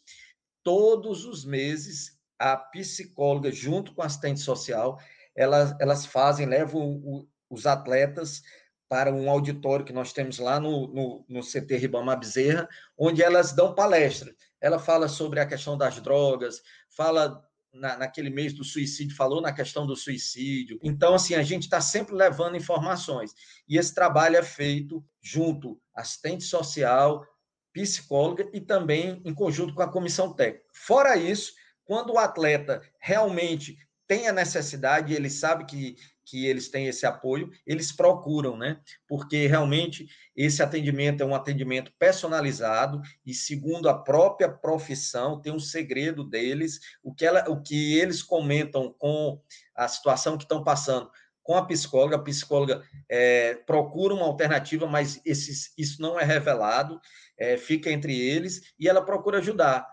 todos os meses, a psicóloga, junto com a assistente social, elas, elas fazem, levam o, os atletas para um auditório que nós temos lá no, no, no CT Ribamar Bezerra, onde elas dão palestra. Ela fala sobre a questão das drogas, fala na, naquele mês do suicídio, falou na questão do suicídio. Então, assim, a gente está sempre levando informações. E esse trabalho é feito junto assistente social, psicóloga e também em conjunto com a comissão técnica. Fora isso, quando o atleta realmente tem a necessidade, ele sabe que que eles têm esse apoio, eles procuram, né? Porque realmente esse atendimento é um atendimento personalizado e segundo a própria profissão, tem um segredo deles, o que, ela, o que eles comentam com a situação que estão passando com a psicóloga, a psicóloga é, procura uma alternativa, mas esses, isso não é revelado, é, fica entre eles, e ela procura ajudar.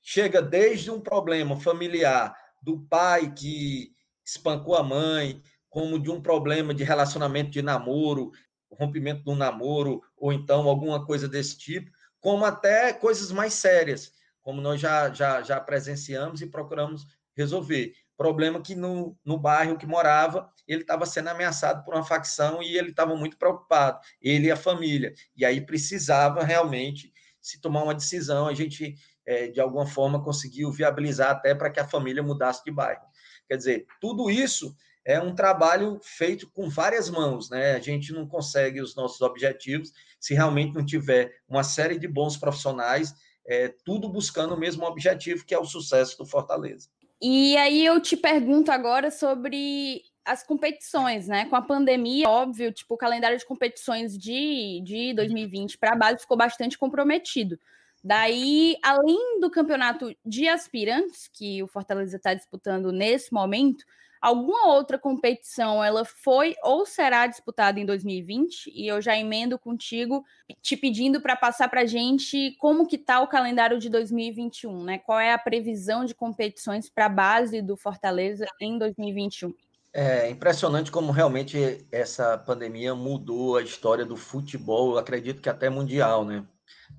Chega desde um problema familiar do pai que espancou a mãe, como de um problema de relacionamento de namoro, rompimento do namoro, ou então alguma coisa desse tipo, como até coisas mais sérias, como nós já, já, já presenciamos e procuramos resolver. Problema que no, no bairro que morava, ele estava sendo ameaçado por uma facção e ele estava muito preocupado, ele e a família. E aí precisava realmente se tomar uma decisão, a gente, é, de alguma forma, conseguiu viabilizar até para que a família mudasse de bairro. Quer dizer, tudo isso é um trabalho feito com várias mãos, né? A gente não consegue os nossos objetivos se realmente não tiver uma série de bons profissionais, é, tudo buscando o mesmo objetivo, que é o sucesso do Fortaleza. E aí eu te pergunto agora sobre as competições, né? Com a pandemia, óbvio, tipo, o calendário de competições de, de 2020 para a base ficou bastante comprometido. Daí, além do campeonato de aspirantes, que o Fortaleza está disputando nesse momento, Alguma outra competição ela foi ou será disputada em 2020? E eu já emendo contigo, te pedindo para passar para a gente como que está o calendário de 2021, né? Qual é a previsão de competições para a base do Fortaleza em 2021? É impressionante como realmente essa pandemia mudou a história do futebol, acredito que até mundial, né?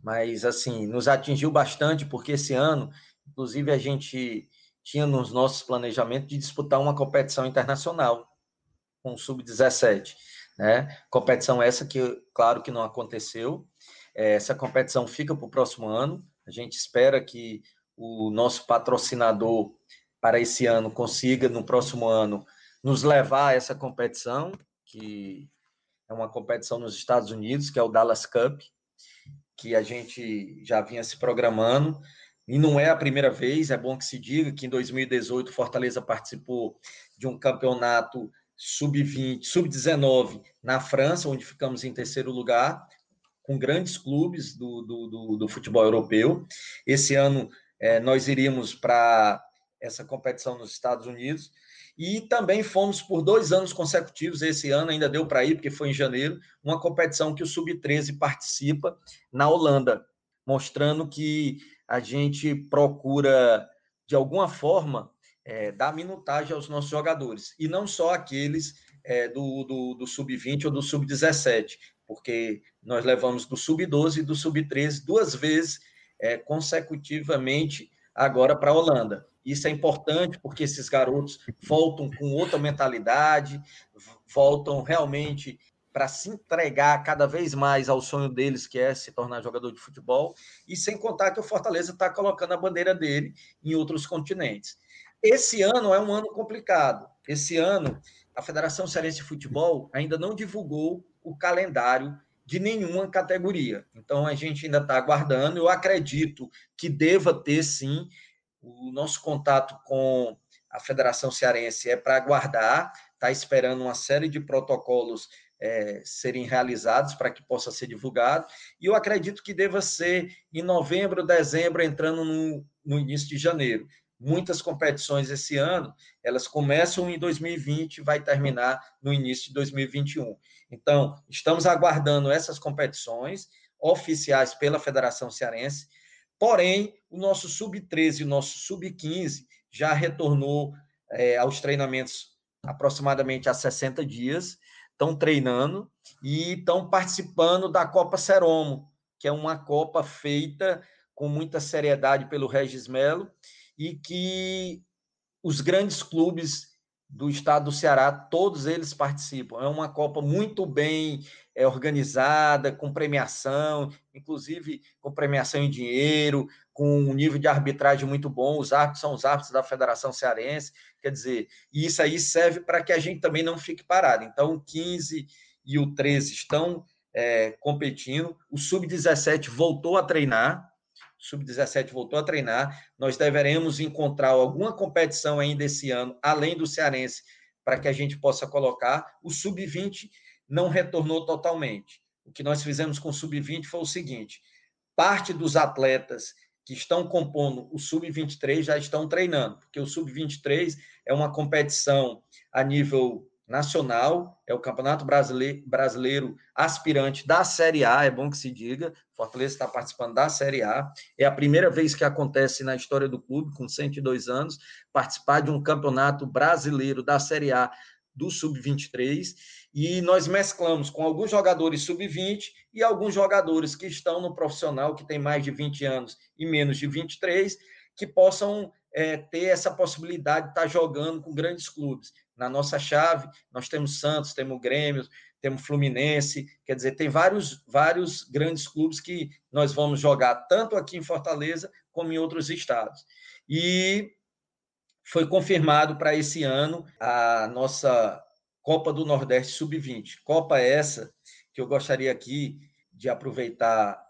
Mas assim, nos atingiu bastante porque esse ano, inclusive a gente tinha nos nossos planejamentos de disputar uma competição internacional com o Sub-17. Né? Competição essa que, claro, que não aconteceu. É, essa competição fica para o próximo ano. A gente espera que o nosso patrocinador para esse ano consiga, no próximo ano, nos levar a essa competição, que é uma competição nos Estados Unidos, que é o Dallas Cup, que a gente já vinha se programando e não é a primeira vez, é bom que se diga que em 2018 Fortaleza participou de um campeonato sub-20, sub-19 na França, onde ficamos em terceiro lugar, com grandes clubes do, do, do, do futebol europeu. Esse ano é, nós iríamos para essa competição nos Estados Unidos. E também fomos por dois anos consecutivos, esse ano ainda deu para ir, porque foi em janeiro, uma competição que o Sub-13 participa na Holanda, mostrando que a gente procura, de alguma forma, é, dar minutagem aos nossos jogadores, e não só aqueles é, do, do, do sub-20 ou do sub-17, porque nós levamos do sub-12 e do sub-13 duas vezes é, consecutivamente agora para a Holanda. Isso é importante porque esses garotos voltam com outra mentalidade, voltam realmente para se entregar cada vez mais ao sonho deles, que é se tornar jogador de futebol, e sem contar que o Fortaleza está colocando a bandeira dele em outros continentes. Esse ano é um ano complicado. Esse ano, a Federação Cearense de Futebol ainda não divulgou o calendário de nenhuma categoria. Então, a gente ainda está aguardando. Eu acredito que deva ter, sim, o nosso contato com a Federação Cearense é para aguardar, está esperando uma série de protocolos é, serem realizados para que possa ser divulgado. E eu acredito que deva ser em novembro, dezembro, entrando no, no início de janeiro. Muitas competições esse ano, elas começam em 2020 e vai terminar no início de 2021. Então, estamos aguardando essas competições oficiais pela Federação Cearense, porém, o nosso sub-13 e o nosso sub-15 já retornou é, aos treinamentos aproximadamente há 60 dias, estão treinando e estão participando da Copa Seromo, que é uma Copa feita com muita seriedade pelo Regis Melo e que os grandes clubes do estado do Ceará, todos eles participam. É uma Copa muito bem é, organizada, com premiação, inclusive com premiação em dinheiro, com um nível de arbitragem muito bom. Os árbitros são os árbitros da Federação Cearense, quer dizer, e isso aí serve para que a gente também não fique parado. Então, o 15 e o 13 estão é, competindo, o Sub-17 voltou a treinar, sub-17 voltou a treinar. Nós deveremos encontrar alguma competição ainda esse ano, além do cearense, para que a gente possa colocar. O sub-20 não retornou totalmente. O que nós fizemos com o sub-20 foi o seguinte: parte dos atletas que estão compondo o sub-23 já estão treinando, porque o sub-23 é uma competição a nível nacional, é o Campeonato Brasileiro, Brasileiro aspirante da Série A, é bom que se diga, Fortaleza está participando da Série A, é a primeira vez que acontece na história do clube, com 102 anos, participar de um Campeonato Brasileiro da Série A do Sub-23, e nós mesclamos com alguns jogadores Sub-20 e alguns jogadores que estão no profissional, que tem mais de 20 anos e menos de 23, que possam é, ter essa possibilidade de estar jogando com grandes clubes. Na nossa chave, nós temos Santos, temos Grêmio, temos Fluminense, quer dizer, tem vários, vários grandes clubes que nós vamos jogar tanto aqui em Fortaleza como em outros estados. E foi confirmado para esse ano a nossa Copa do Nordeste Sub-20. Copa essa que eu gostaria aqui de aproveitar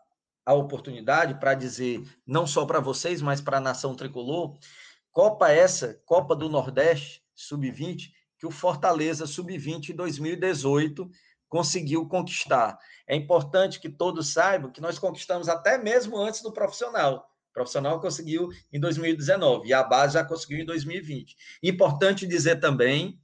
a oportunidade para dizer, não só para vocês, mas para a nação tricolor, Copa essa, Copa do Nordeste Sub-20, que o Fortaleza Sub-20 2018 conseguiu conquistar. É importante que todos saibam que nós conquistamos até mesmo antes do profissional. O profissional conseguiu em 2019 e a base já conseguiu em 2020. Importante dizer também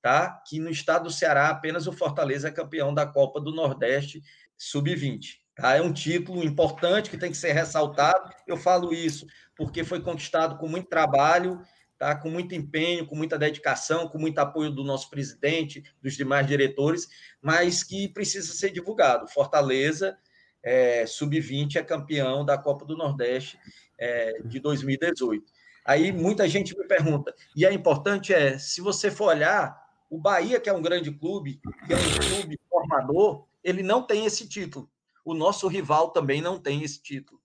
tá, que no estado do Ceará apenas o Fortaleza é campeão da Copa do Nordeste Sub-20. Tá? É um título importante que tem que ser ressaltado. Eu falo isso porque foi conquistado com muito trabalho, tá? com muito empenho, com muita dedicação, com muito apoio do nosso presidente, dos demais diretores, mas que precisa ser divulgado. Fortaleza, é, sub-20, é campeão da Copa do Nordeste é, de 2018. Aí muita gente me pergunta, e é importante é, se você for olhar, o Bahia, que é um grande clube, que é um clube formador, ele não tem esse título. O nosso rival também não tem esse título.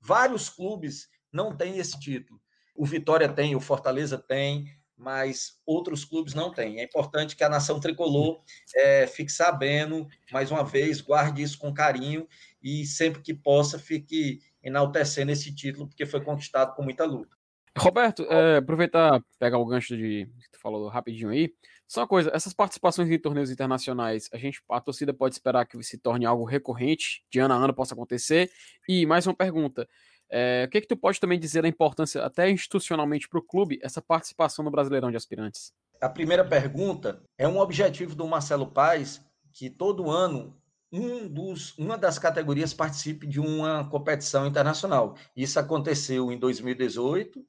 Vários clubes não têm esse título. O Vitória tem, o Fortaleza tem, mas outros clubes não têm. É importante que a nação tricolor é, fique sabendo, mais uma vez, guarde isso com carinho e sempre que possa fique enaltecendo esse título, porque foi conquistado com muita luta. Roberto, é, aproveitar, pegar o gancho de que tu falou rapidinho aí. Só uma coisa, essas participações em torneios internacionais, a gente, a torcida pode esperar que se torne algo recorrente, de ano a ano possa acontecer. E mais uma pergunta: é, o que, que tu pode também dizer da importância, até institucionalmente, para o clube, essa participação no Brasileirão de Aspirantes? A primeira pergunta é um objetivo do Marcelo Paes que todo ano um dos, uma das categorias participe de uma competição internacional. Isso aconteceu em 2018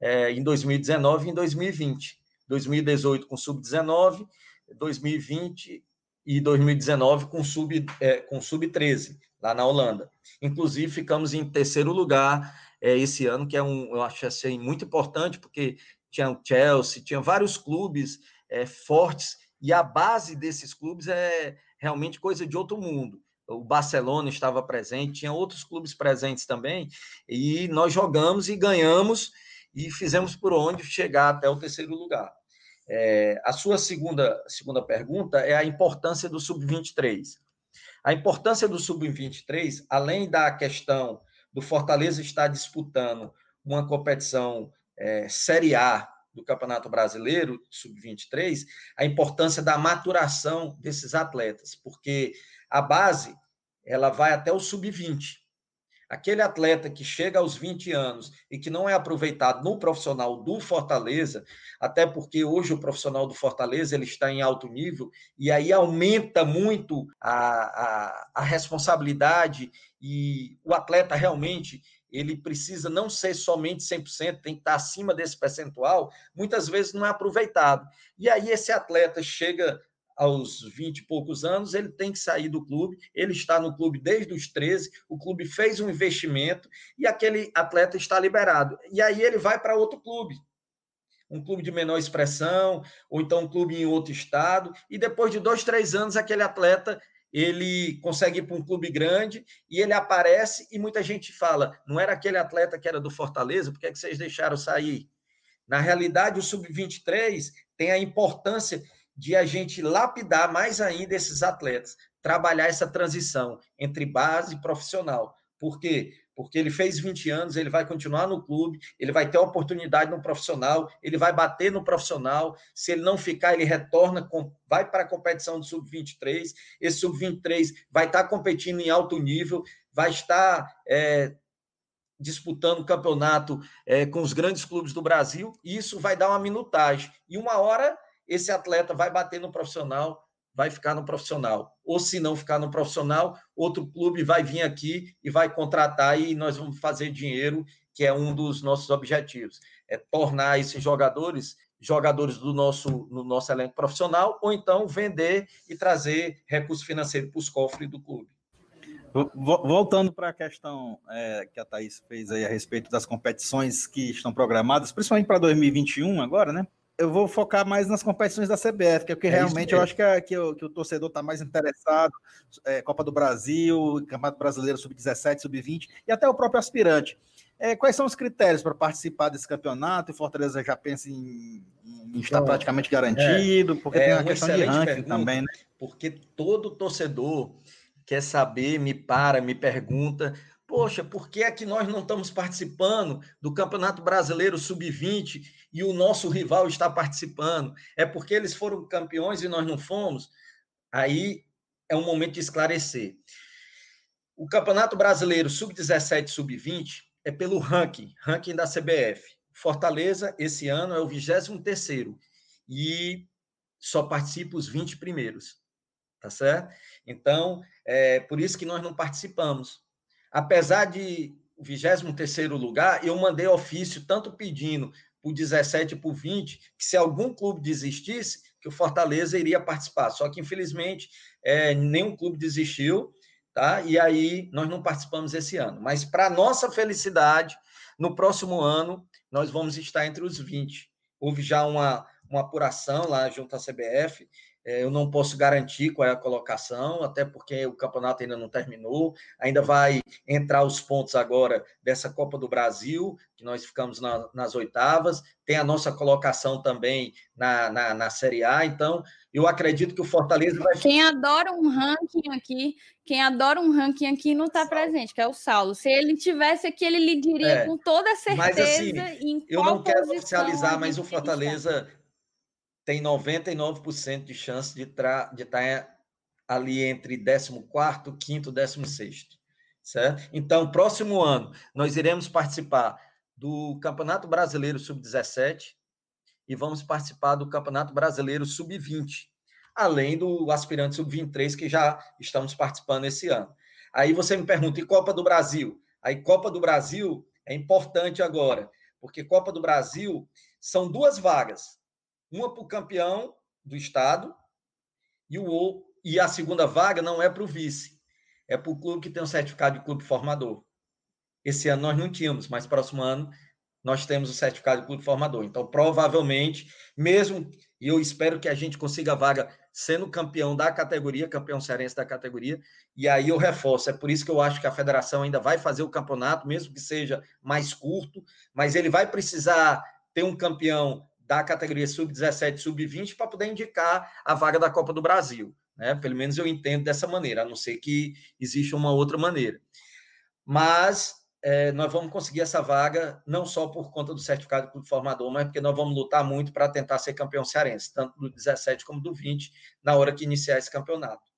é, em 2019 e em 2020. 2018 com sub-19, 2020 e 2019 com sub é, com sub-13 lá na Holanda. Inclusive ficamos em terceiro lugar é, esse ano, que é um eu acho assim muito importante porque tinha o Chelsea, tinha vários clubes é, fortes e a base desses clubes é realmente coisa de outro mundo o Barcelona estava presente, tinha outros clubes presentes também, e nós jogamos e ganhamos e fizemos por onde chegar até o terceiro lugar. É, a sua segunda, segunda pergunta é a importância do sub-23. A importância do sub-23, além da questão do Fortaleza estar disputando uma competição é, Série A do Campeonato Brasileiro, sub-23, a importância da maturação desses atletas, porque a base ela vai até o sub-20. Aquele atleta que chega aos 20 anos e que não é aproveitado no profissional do Fortaleza, até porque hoje o profissional do Fortaleza ele está em alto nível, e aí aumenta muito a, a, a responsabilidade e o atleta realmente ele precisa não ser somente 100%, tem que estar acima desse percentual, muitas vezes não é aproveitado. E aí esse atleta chega aos 20 e poucos anos, ele tem que sair do clube. Ele está no clube desde os 13, o clube fez um investimento e aquele atleta está liberado. E aí ele vai para outro clube. Um clube de menor expressão, ou então um clube em outro estado, e depois de dois, três anos, aquele atleta ele consegue ir para um clube grande e ele aparece e muita gente fala: não era aquele atleta que era do Fortaleza, por que, é que vocês deixaram sair? Na realidade, o sub-23 tem a importância de a gente lapidar mais ainda esses atletas, trabalhar essa transição entre base e profissional. Por quê? Porque ele fez 20 anos, ele vai continuar no clube, ele vai ter oportunidade no profissional, ele vai bater no profissional. Se ele não ficar, ele retorna, vai para a competição do sub-23. Esse sub-23 vai estar competindo em alto nível, vai estar é, disputando campeonato é, com os grandes clubes do Brasil, e isso vai dar uma minutagem. E uma hora esse atleta vai bater no profissional, vai ficar no profissional. Ou se não ficar no profissional, outro clube vai vir aqui e vai contratar e nós vamos fazer dinheiro, que é um dos nossos objetivos. É tornar esses jogadores jogadores do nosso, no nosso elenco profissional, ou então vender e trazer recurso financeiro para os cofres do clube. Voltando para a questão é, que a Thaís fez aí a respeito das competições que estão programadas, principalmente para 2021 agora, né? Eu vou focar mais nas competições da CBF, que é o que é realmente eu acho que, é, que, o, que o torcedor está mais interessado. É, Copa do Brasil, Campeonato Brasileiro Sub-17, Sub-20 e até o próprio aspirante. É, quais são os critérios para participar desse campeonato? O Fortaleza já pensa em, em estar então, praticamente garantido, porque é, tem a questão de ranking pergunta, também, né? Porque todo torcedor quer saber, me para, me pergunta Poxa, por que é que nós não estamos participando do Campeonato Brasileiro Sub-20 e o nosso rival está participando? É porque eles foram campeões e nós não fomos? Aí é um momento de esclarecer. O Campeonato Brasileiro Sub-17 Sub-20 é pelo ranking, ranking da CBF. Fortaleza, esse ano, é o 23 e só participa os 20 primeiros, tá certo? Então, é por isso que nós não participamos apesar de o 23 lugar, eu mandei ofício tanto pedindo por 17 e por 20, que se algum clube desistisse, que o Fortaleza iria participar. Só que, infelizmente, é, nenhum clube desistiu, tá? E aí nós não participamos esse ano. Mas, para nossa felicidade, no próximo ano, nós vamos estar entre os 20. Houve já uma, uma apuração lá junto à CBF. É, eu não posso garantir qual é a colocação, até porque o campeonato ainda não terminou. Ainda vai entrar os pontos agora dessa Copa do Brasil, que nós ficamos na, nas oitavas. Tem a nossa colocação também na, na, na, Série A. Então, eu acredito que o Fortaleza vai. Quem adora um ranking aqui, quem adora um ranking aqui não está presente, que é o Saulo. Se ele tivesse aqui, ele lhe diria é, com toda certeza. Mas assim, eu não quero oficializar, mas o Fortaleza tem 99% de chance de estar de tá ali entre 14º, 5º, 16º, certo? Então, próximo ano, nós iremos participar do Campeonato Brasileiro Sub-17 e vamos participar do Campeonato Brasileiro Sub-20, além do aspirante Sub-23 que já estamos participando esse ano. Aí você me pergunta, e Copa do Brasil? Aí Copa do Brasil é importante agora, porque Copa do Brasil são duas vagas uma para o campeão do estado e, o, e a segunda vaga não é para o vice, é para o clube que tem um certificado de clube formador. Esse ano nós não tínhamos, mas próximo ano nós temos o certificado de clube formador. Então, provavelmente, mesmo, e eu espero que a gente consiga a vaga sendo campeão da categoria, campeão cearense da categoria, e aí eu reforço, é por isso que eu acho que a federação ainda vai fazer o campeonato, mesmo que seja mais curto, mas ele vai precisar ter um campeão da categoria sub-17, sub-20 para poder indicar a vaga da Copa do Brasil. Né? Pelo menos eu entendo dessa maneira, a não ser que exista uma outra maneira. Mas é, nós vamos conseguir essa vaga não só por conta do certificado de clube formador, mas porque nós vamos lutar muito para tentar ser campeão cearense, tanto do 17 como do 20, na hora que iniciar esse campeonato.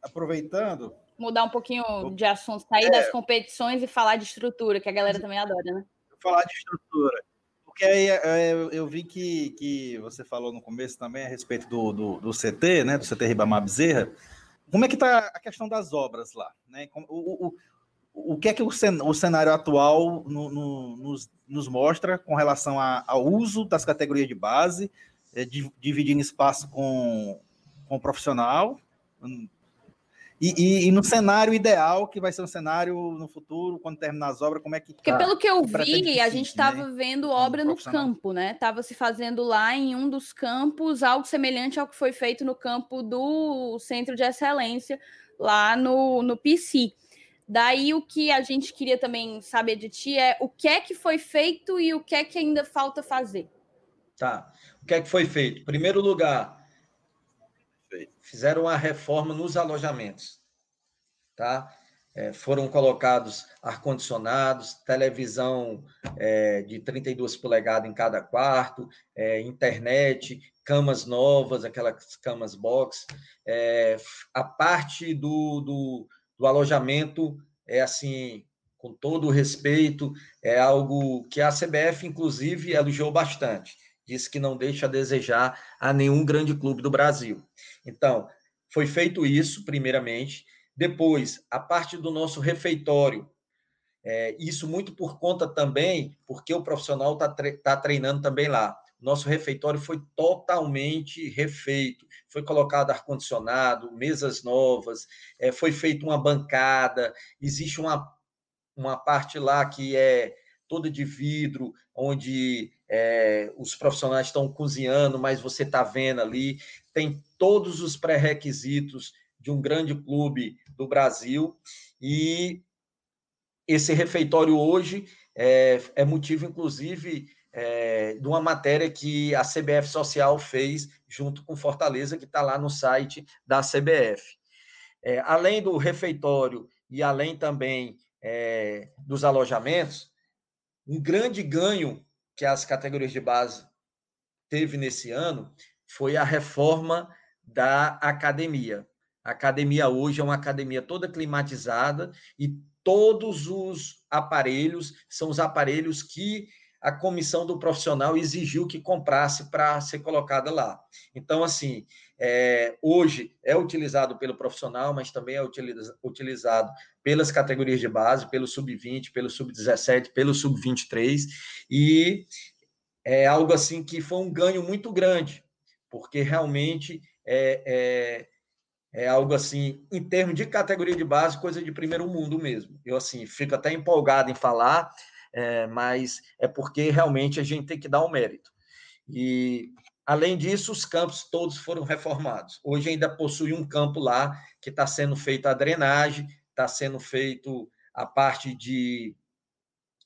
Aproveitando. Mudar um pouquinho de assunto, sair é, das competições e falar de estrutura, que a galera também adora, né? Falar de estrutura. Porque aí é, eu, eu vi que, que você falou no começo também a respeito do, do, do CT, né? Do CT Ribamar Bezerra. Como é que está a questão das obras lá? Né? O, o, o que é que o, o cenário atual no, no, nos, nos, mostra com relação a, ao uso das categorias de base, é, dividindo espaço com, com o profissional, e, e, e, no cenário ideal, que vai ser um cenário no futuro, quando terminar as obras, como é que. Porque tá, pelo que eu vi, a gente estava né? vendo obra no campo, né? Estava se fazendo lá em um dos campos algo semelhante ao que foi feito no campo do Centro de Excelência, lá no, no PC. Daí o que a gente queria também saber de ti é o que é que foi feito e o que é que ainda falta fazer. Tá. O que é que foi feito? Em primeiro lugar, fizeram uma reforma nos alojamentos, tá? É, foram colocados ar-condicionados, televisão é, de 32 polegadas em cada quarto, é, internet, camas novas, aquelas camas box. É, a parte do, do, do alojamento é assim, com todo o respeito, é algo que a CBF, inclusive, elogiou bastante disse que não deixa a desejar a nenhum grande clube do Brasil. Então, foi feito isso, primeiramente. Depois, a parte do nosso refeitório. É, isso muito por conta também, porque o profissional está tre tá treinando também lá. Nosso refeitório foi totalmente refeito. Foi colocado ar-condicionado, mesas novas, é, foi feita uma bancada. Existe uma, uma parte lá que é toda de vidro, onde é, os profissionais estão cozinhando, mas você está vendo ali, tem todos os pré-requisitos de um grande clube do Brasil, e esse refeitório hoje é, é motivo, inclusive, é, de uma matéria que a CBF Social fez junto com Fortaleza, que está lá no site da CBF. É, além do refeitório e além também é, dos alojamentos, um grande ganho que as categorias de base teve nesse ano foi a reforma da academia. A academia hoje é uma academia toda climatizada e todos os aparelhos são os aparelhos que a comissão do profissional exigiu que comprasse para ser colocada lá. Então, assim, é, hoje é utilizado pelo profissional, mas também é utilizado pelas categorias de base, pelo sub-20, pelo sub-17, pelo sub-23, e é algo assim que foi um ganho muito grande, porque realmente é, é, é algo assim, em termos de categoria de base, coisa de primeiro mundo mesmo. Eu, assim, fico até empolgado em falar, é, mas é porque realmente a gente tem que dar o um mérito. E Além disso, os campos todos foram reformados. Hoje ainda possui um campo lá que está sendo feita a drenagem, está sendo feito a parte de,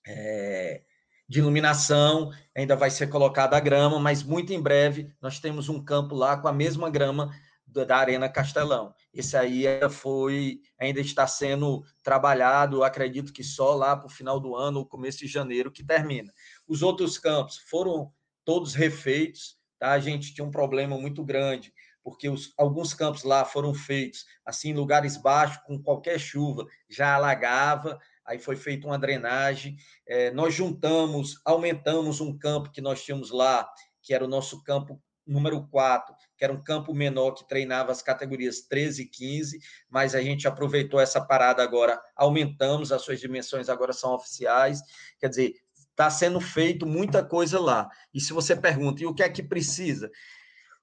é, de iluminação, ainda vai ser colocada a grama, mas muito em breve nós temos um campo lá com a mesma grama da Arena Castelão. Esse aí foi, ainda está sendo trabalhado, acredito que só lá para o final do ano, começo de janeiro, que termina. Os outros campos foram todos refeitos, tá? A gente tinha um problema muito grande, porque os, alguns campos lá foram feitos assim, em lugares baixos, com qualquer chuva, já alagava, aí foi feita uma drenagem. É, nós juntamos, aumentamos um campo que nós tínhamos lá, que era o nosso campo número 4, que era um campo menor que treinava as categorias 13 e 15, mas a gente aproveitou essa parada agora, aumentamos, as suas dimensões agora são oficiais, quer dizer, está sendo feito muita coisa lá. E se você pergunta, e o que é que precisa?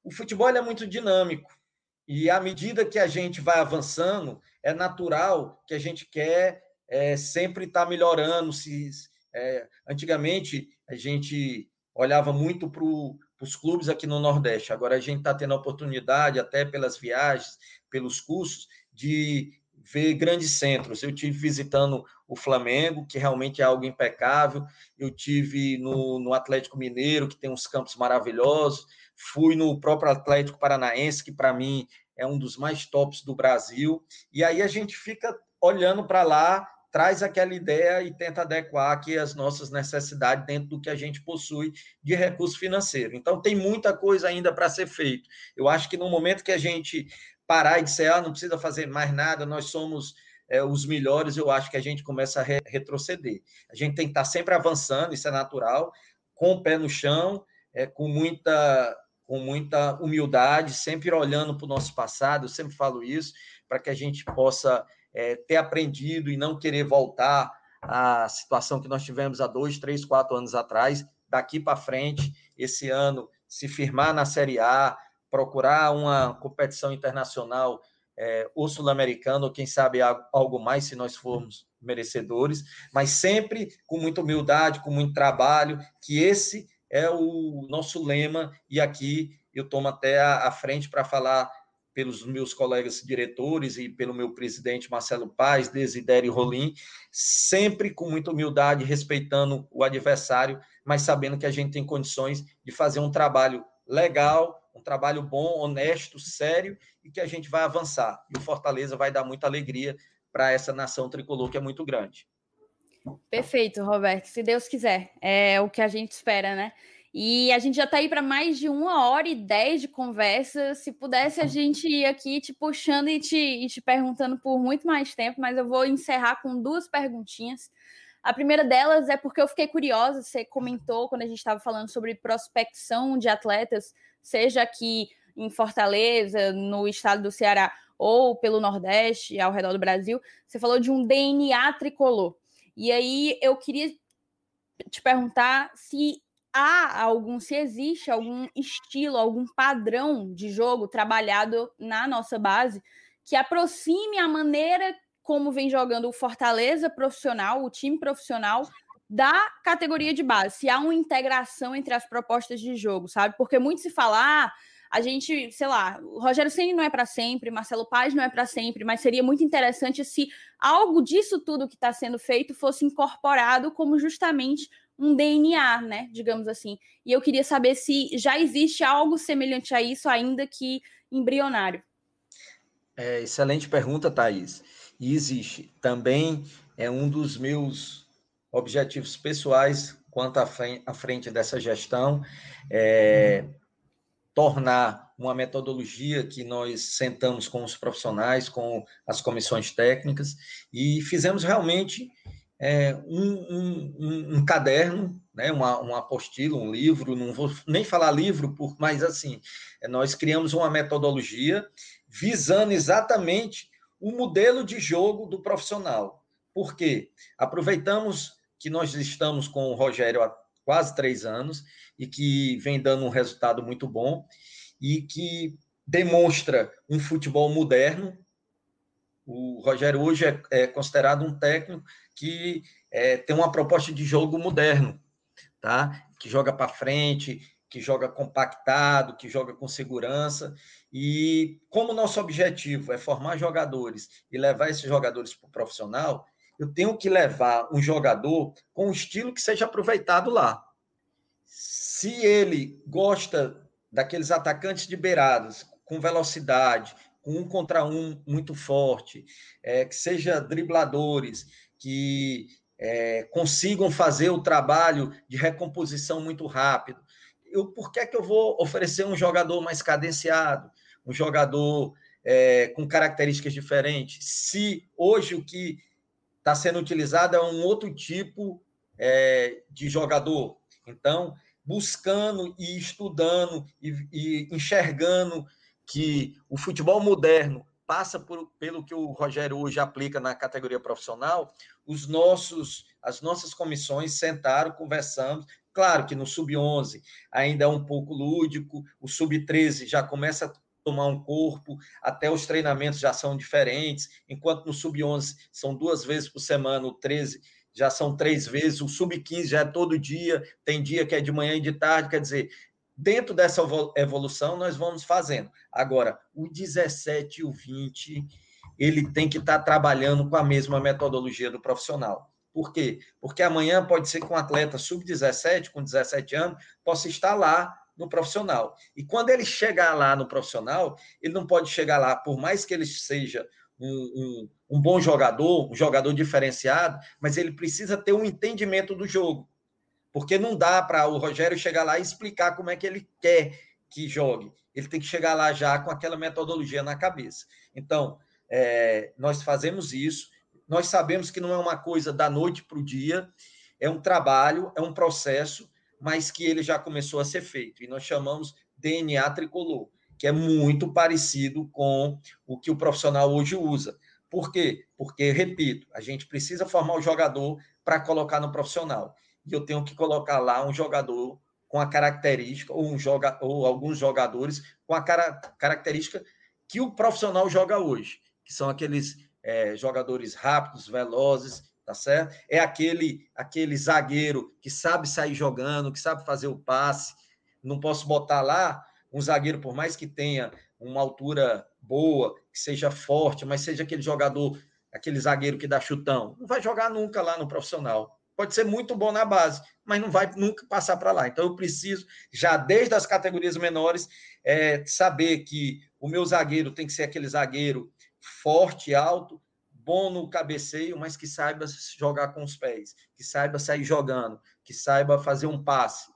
O futebol é muito dinâmico, e à medida que a gente vai avançando, é natural que a gente quer é, sempre estar tá melhorando. Se, é, antigamente, a gente olhava muito para os clubes aqui no Nordeste. Agora a gente está tendo a oportunidade, até pelas viagens, pelos cursos, de ver grandes centros. Eu tive visitando o Flamengo, que realmente é algo impecável. Eu tive no, no Atlético Mineiro, que tem uns campos maravilhosos. Fui no próprio Atlético Paranaense, que para mim é um dos mais tops do Brasil. E aí a gente fica olhando para lá traz aquela ideia e tenta adequar aqui as nossas necessidades dentro do que a gente possui de recurso financeiro. Então, tem muita coisa ainda para ser feito. Eu acho que no momento que a gente parar e dizer, ah, não precisa fazer mais nada, nós somos é, os melhores, eu acho que a gente começa a re retroceder. A gente tem que estar sempre avançando, isso é natural, com o pé no chão, é, com muita com muita humildade, sempre olhando para o nosso passado, eu sempre falo isso, para que a gente possa é, ter aprendido e não querer voltar à situação que nós tivemos há dois, três, quatro anos atrás. Daqui para frente, esse ano, se firmar na Série A, procurar uma competição internacional é, ou sul-americana, ou quem sabe algo mais, se nós formos merecedores, mas sempre com muita humildade, com muito trabalho, que esse é o nosso lema, e aqui eu tomo até a, a frente para falar pelos meus colegas diretores e pelo meu presidente Marcelo Paz, Desidério Rolim, sempre com muita humildade, respeitando o adversário, mas sabendo que a gente tem condições de fazer um trabalho legal, um trabalho bom, honesto, sério e que a gente vai avançar. E o Fortaleza vai dar muita alegria para essa nação tricolor que é muito grande. Perfeito, Roberto. Se Deus quiser, é o que a gente espera, né? E a gente já está aí para mais de uma hora e dez de conversa. Se pudesse, a gente ir aqui te puxando e te, e te perguntando por muito mais tempo, mas eu vou encerrar com duas perguntinhas. A primeira delas é porque eu fiquei curiosa, você comentou quando a gente estava falando sobre prospecção de atletas, seja aqui em Fortaleza, no estado do Ceará, ou pelo Nordeste, ao redor do Brasil, você falou de um DNA tricolor. E aí eu queria te perguntar se há algum, se existe algum estilo, algum padrão de jogo trabalhado na nossa base que aproxime a maneira como vem jogando o Fortaleza profissional, o time profissional da categoria de base, se há uma integração entre as propostas de jogo, sabe? Porque muito se fala, ah, a gente, sei lá, o Rogério Ceni não é para sempre, Marcelo Paz não é para sempre, mas seria muito interessante se algo disso tudo que está sendo feito fosse incorporado como justamente um DNA, né, digamos assim. E eu queria saber se já existe algo semelhante a isso, ainda que embrionário. É, excelente pergunta, Thaís. E existe. Também é um dos meus objetivos pessoais quanto à frente, dessa gestão, é, tornar uma metodologia que nós sentamos com os profissionais, com as comissões técnicas, e fizemos realmente é, um, um, um, caderno, né, uma, uma apostila, um livro, não vou nem falar livro, por, mas assim, é, nós criamos uma metodologia visando exatamente o modelo de jogo do profissional. Por quê? Aproveitamos que nós estamos com o Rogério há quase três anos e que vem dando um resultado muito bom e que demonstra um futebol moderno. O Rogério hoje é, é considerado um técnico que é, tem uma proposta de jogo moderno, tá? Que joga para frente, que joga compactado, que joga com segurança. E como nosso objetivo é formar jogadores e levar esses jogadores para o profissional, eu tenho que levar um jogador com um estilo que seja aproveitado lá. Se ele gosta daqueles atacantes de beiradas, com velocidade, um contra um muito forte, é, que seja dribladores, que é, consigam fazer o trabalho de recomposição muito rápido. Eu, por que, é que eu vou oferecer um jogador mais cadenciado, um jogador é, com características diferentes, se hoje o que está sendo utilizado é um outro tipo é, de jogador? Então, buscando e estudando e, e enxergando que o futebol moderno passa por, pelo que o Rogério hoje aplica na categoria profissional, os nossos, as nossas comissões sentaram, conversamos. Claro que no sub-11 ainda é um pouco lúdico, o sub-13 já começa a tomar um corpo, até os treinamentos já são diferentes, enquanto no sub-11 são duas vezes por semana, o 13 já são três vezes, o sub-15 já é todo dia, tem dia que é de manhã e de tarde, quer dizer, dentro dessa evolução nós vamos fazendo. Agora, o 17 e o 20, ele tem que estar trabalhando com a mesma metodologia do profissional. Por quê? Porque amanhã pode ser que um atleta sub-17, com 17 anos, possa estar lá no profissional. E quando ele chegar lá no profissional, ele não pode chegar lá, por mais que ele seja um, um, um bom jogador, um jogador diferenciado, mas ele precisa ter um entendimento do jogo. Porque não dá para o Rogério chegar lá e explicar como é que ele quer que jogue. Ele tem que chegar lá já com aquela metodologia na cabeça. Então, é, nós fazemos isso. Nós sabemos que não é uma coisa da noite para o dia, é um trabalho, é um processo, mas que ele já começou a ser feito. E nós chamamos DNA tricolor, que é muito parecido com o que o profissional hoje usa. Por quê? Porque, repito, a gente precisa formar o jogador para colocar no profissional e eu tenho que colocar lá um jogador com a característica, ou, um joga, ou alguns jogadores com a cara, característica que o profissional joga hoje, que são aqueles é, jogadores rápidos, velozes, tá certo? É aquele, aquele zagueiro que sabe sair jogando, que sabe fazer o passe. Não posso botar lá um zagueiro, por mais que tenha uma altura boa, que seja forte, mas seja aquele jogador, aquele zagueiro que dá chutão. Não vai jogar nunca lá no profissional pode ser muito bom na base, mas não vai nunca passar para lá. Então, eu preciso, já desde as categorias menores, é, saber que o meu zagueiro tem que ser aquele zagueiro forte, alto, bom no cabeceio, mas que saiba jogar com os pés, que saiba sair jogando, que saiba fazer um passe,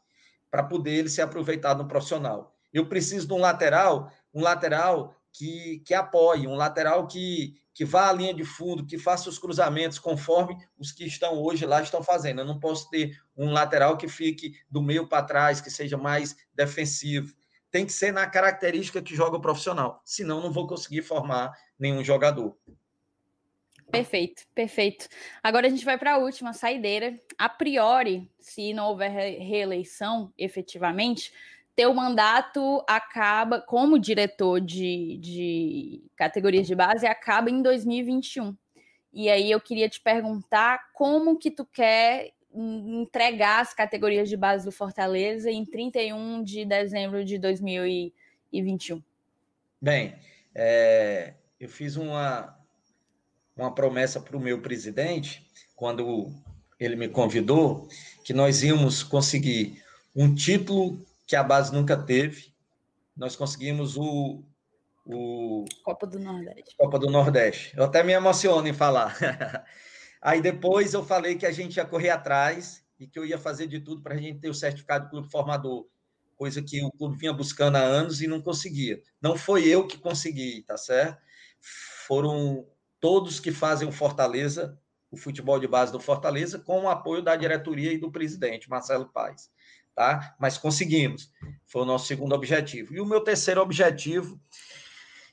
para poder ele ser aproveitado no profissional. Eu preciso de um lateral, um lateral que, que apoie, um lateral que, que vá à linha de fundo, que faça os cruzamentos conforme os que estão hoje lá estão fazendo. Eu não posso ter um lateral que fique do meio para trás, que seja mais defensivo. Tem que ser na característica que joga o profissional, senão não vou conseguir formar nenhum jogador. Perfeito, perfeito. Agora a gente vai para a última saideira. A priori, se não houver reeleição efetivamente, teu mandato acaba, como diretor de, de categorias de base, acaba em 2021. E aí eu queria te perguntar como que tu quer entregar as categorias de base do Fortaleza em 31 de dezembro de 2021. Bem, é, eu fiz uma, uma promessa para o meu presidente, quando ele me convidou, que nós íamos conseguir um título que a base nunca teve. Nós conseguimos o, o Copa do Nordeste. Copa do Nordeste. Eu até me emociono em falar. Aí depois eu falei que a gente ia correr atrás e que eu ia fazer de tudo para a gente ter o certificado de clube formador, coisa que o clube vinha buscando há anos e não conseguia. Não foi eu que consegui, tá certo? Foram todos que fazem o Fortaleza, o futebol de base do Fortaleza, com o apoio da diretoria e do presidente, Marcelo Paes tá? Mas conseguimos. Foi o nosso segundo objetivo. E o meu terceiro objetivo,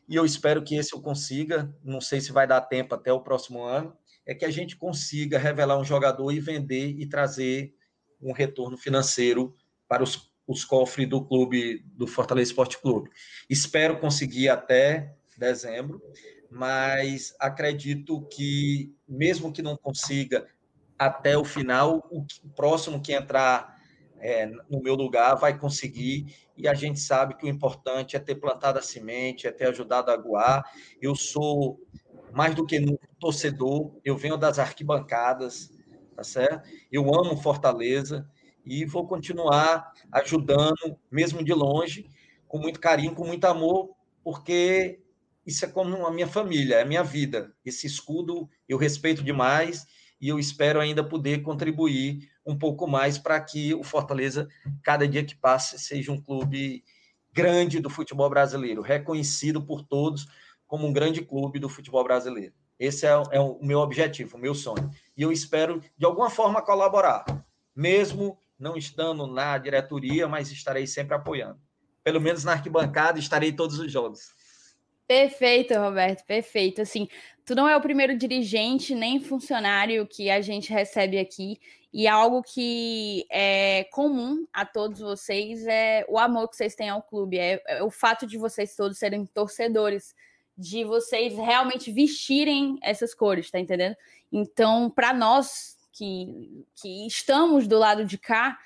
e eu espero que esse eu consiga, não sei se vai dar tempo até o próximo ano, é que a gente consiga revelar um jogador e vender e trazer um retorno financeiro para os, os cofres do clube, do Fortaleza Esporte Clube. Espero conseguir até dezembro, mas acredito que, mesmo que não consiga até o final, o próximo que entrar é, no meu lugar vai conseguir, e a gente sabe que o importante é ter plantado a semente, é ter ajudado a aguar. Eu sou, mais do que nunca, torcedor, eu venho das arquibancadas, tá certo? Eu amo Fortaleza e vou continuar ajudando, mesmo de longe, com muito carinho, com muito amor, porque isso é como a minha família, é a minha vida. Esse escudo eu respeito demais e eu espero ainda poder contribuir um pouco mais para que o Fortaleza, cada dia que passe, seja um clube grande do futebol brasileiro, reconhecido por todos como um grande clube do futebol brasileiro. Esse é, é o meu objetivo, o meu sonho. E eu espero, de alguma forma, colaborar, mesmo não estando na diretoria, mas estarei sempre apoiando. Pelo menos na arquibancada, estarei todos os jogos. Perfeito, Roberto, perfeito. Assim, tu não é o primeiro dirigente nem funcionário que a gente recebe aqui, e algo que é comum a todos vocês é o amor que vocês têm ao clube, é, é o fato de vocês todos serem torcedores, de vocês realmente vestirem essas cores, tá entendendo? Então, para nós que, que estamos do lado de cá,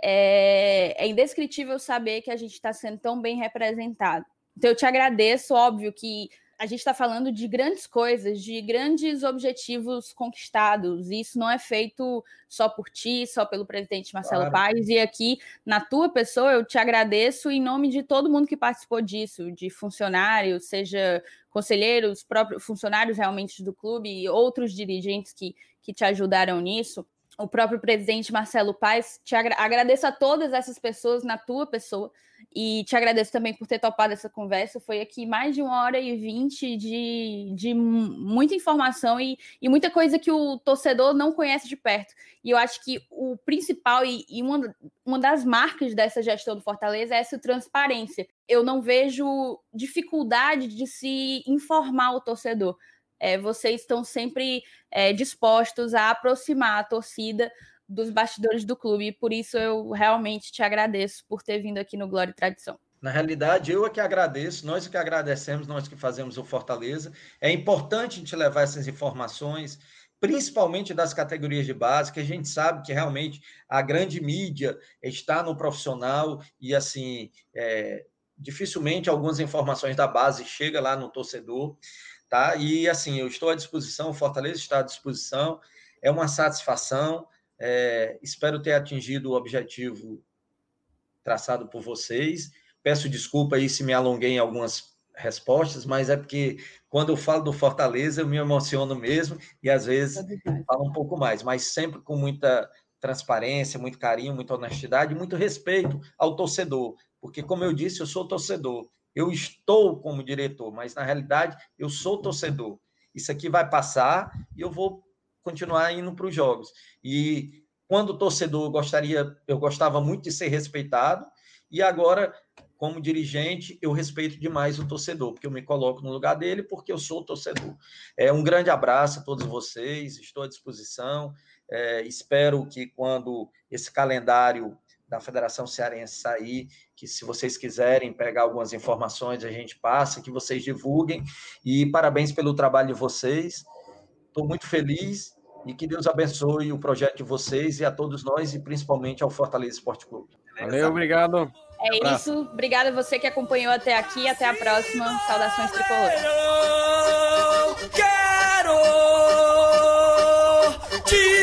é, é indescritível saber que a gente está sendo tão bem representado. Então, eu te agradeço, óbvio que a gente está falando de grandes coisas, de grandes objetivos conquistados. E isso não é feito só por ti, só pelo presidente Marcelo claro. Paes. E aqui, na tua pessoa, eu te agradeço em nome de todo mundo que participou disso, de funcionários, seja conselheiros, próprios funcionários realmente do clube e outros dirigentes que, que te ajudaram nisso o próprio presidente Marcelo Paes. Te agra agradeço a todas essas pessoas na tua pessoa e te agradeço também por ter topado essa conversa. Foi aqui mais de uma hora e vinte de, de muita informação e, e muita coisa que o torcedor não conhece de perto. E eu acho que o principal e, e uma, uma das marcas dessa gestão do Fortaleza é essa transparência. Eu não vejo dificuldade de se informar o torcedor é, vocês estão sempre é, dispostos a aproximar a torcida dos bastidores do clube. E por isso eu realmente te agradeço por ter vindo aqui no Glória e Tradição. Na realidade, eu é que agradeço, nós é que agradecemos, nós que fazemos o Fortaleza. É importante a gente levar essas informações, principalmente das categorias de base, que a gente sabe que realmente a grande mídia está no profissional e, assim, é, dificilmente algumas informações da base chegam lá no torcedor tá? E assim, eu estou à disposição, o Fortaleza está à disposição, é uma satisfação. É, espero ter atingido o objetivo traçado por vocês. Peço desculpa aí se me alonguei em algumas respostas, mas é porque quando eu falo do Fortaleza eu me emociono mesmo e às vezes falo um pouco mais, mas sempre com muita transparência, muito carinho, muita honestidade, muito respeito ao torcedor, porque como eu disse, eu sou torcedor eu estou como diretor, mas na realidade eu sou torcedor. Isso aqui vai passar e eu vou continuar indo para os jogos. E quando torcedor eu gostaria, eu gostava muito de ser respeitado e agora como dirigente eu respeito demais o torcedor, porque eu me coloco no lugar dele porque eu sou torcedor. É um grande abraço a todos vocês, estou à disposição. É, espero que quando esse calendário da Federação Cearense sair, que se vocês quiserem pegar algumas informações, a gente passa, que vocês divulguem. E parabéns pelo trabalho de vocês. Estou muito feliz e que Deus abençoe o projeto de vocês e a todos nós, e principalmente ao Fortaleza Esporte Clube. Valeu, obrigado. É isso. Obrigada a você que acompanhou até aqui. Até a próxima. Saudações tricolores. Quero te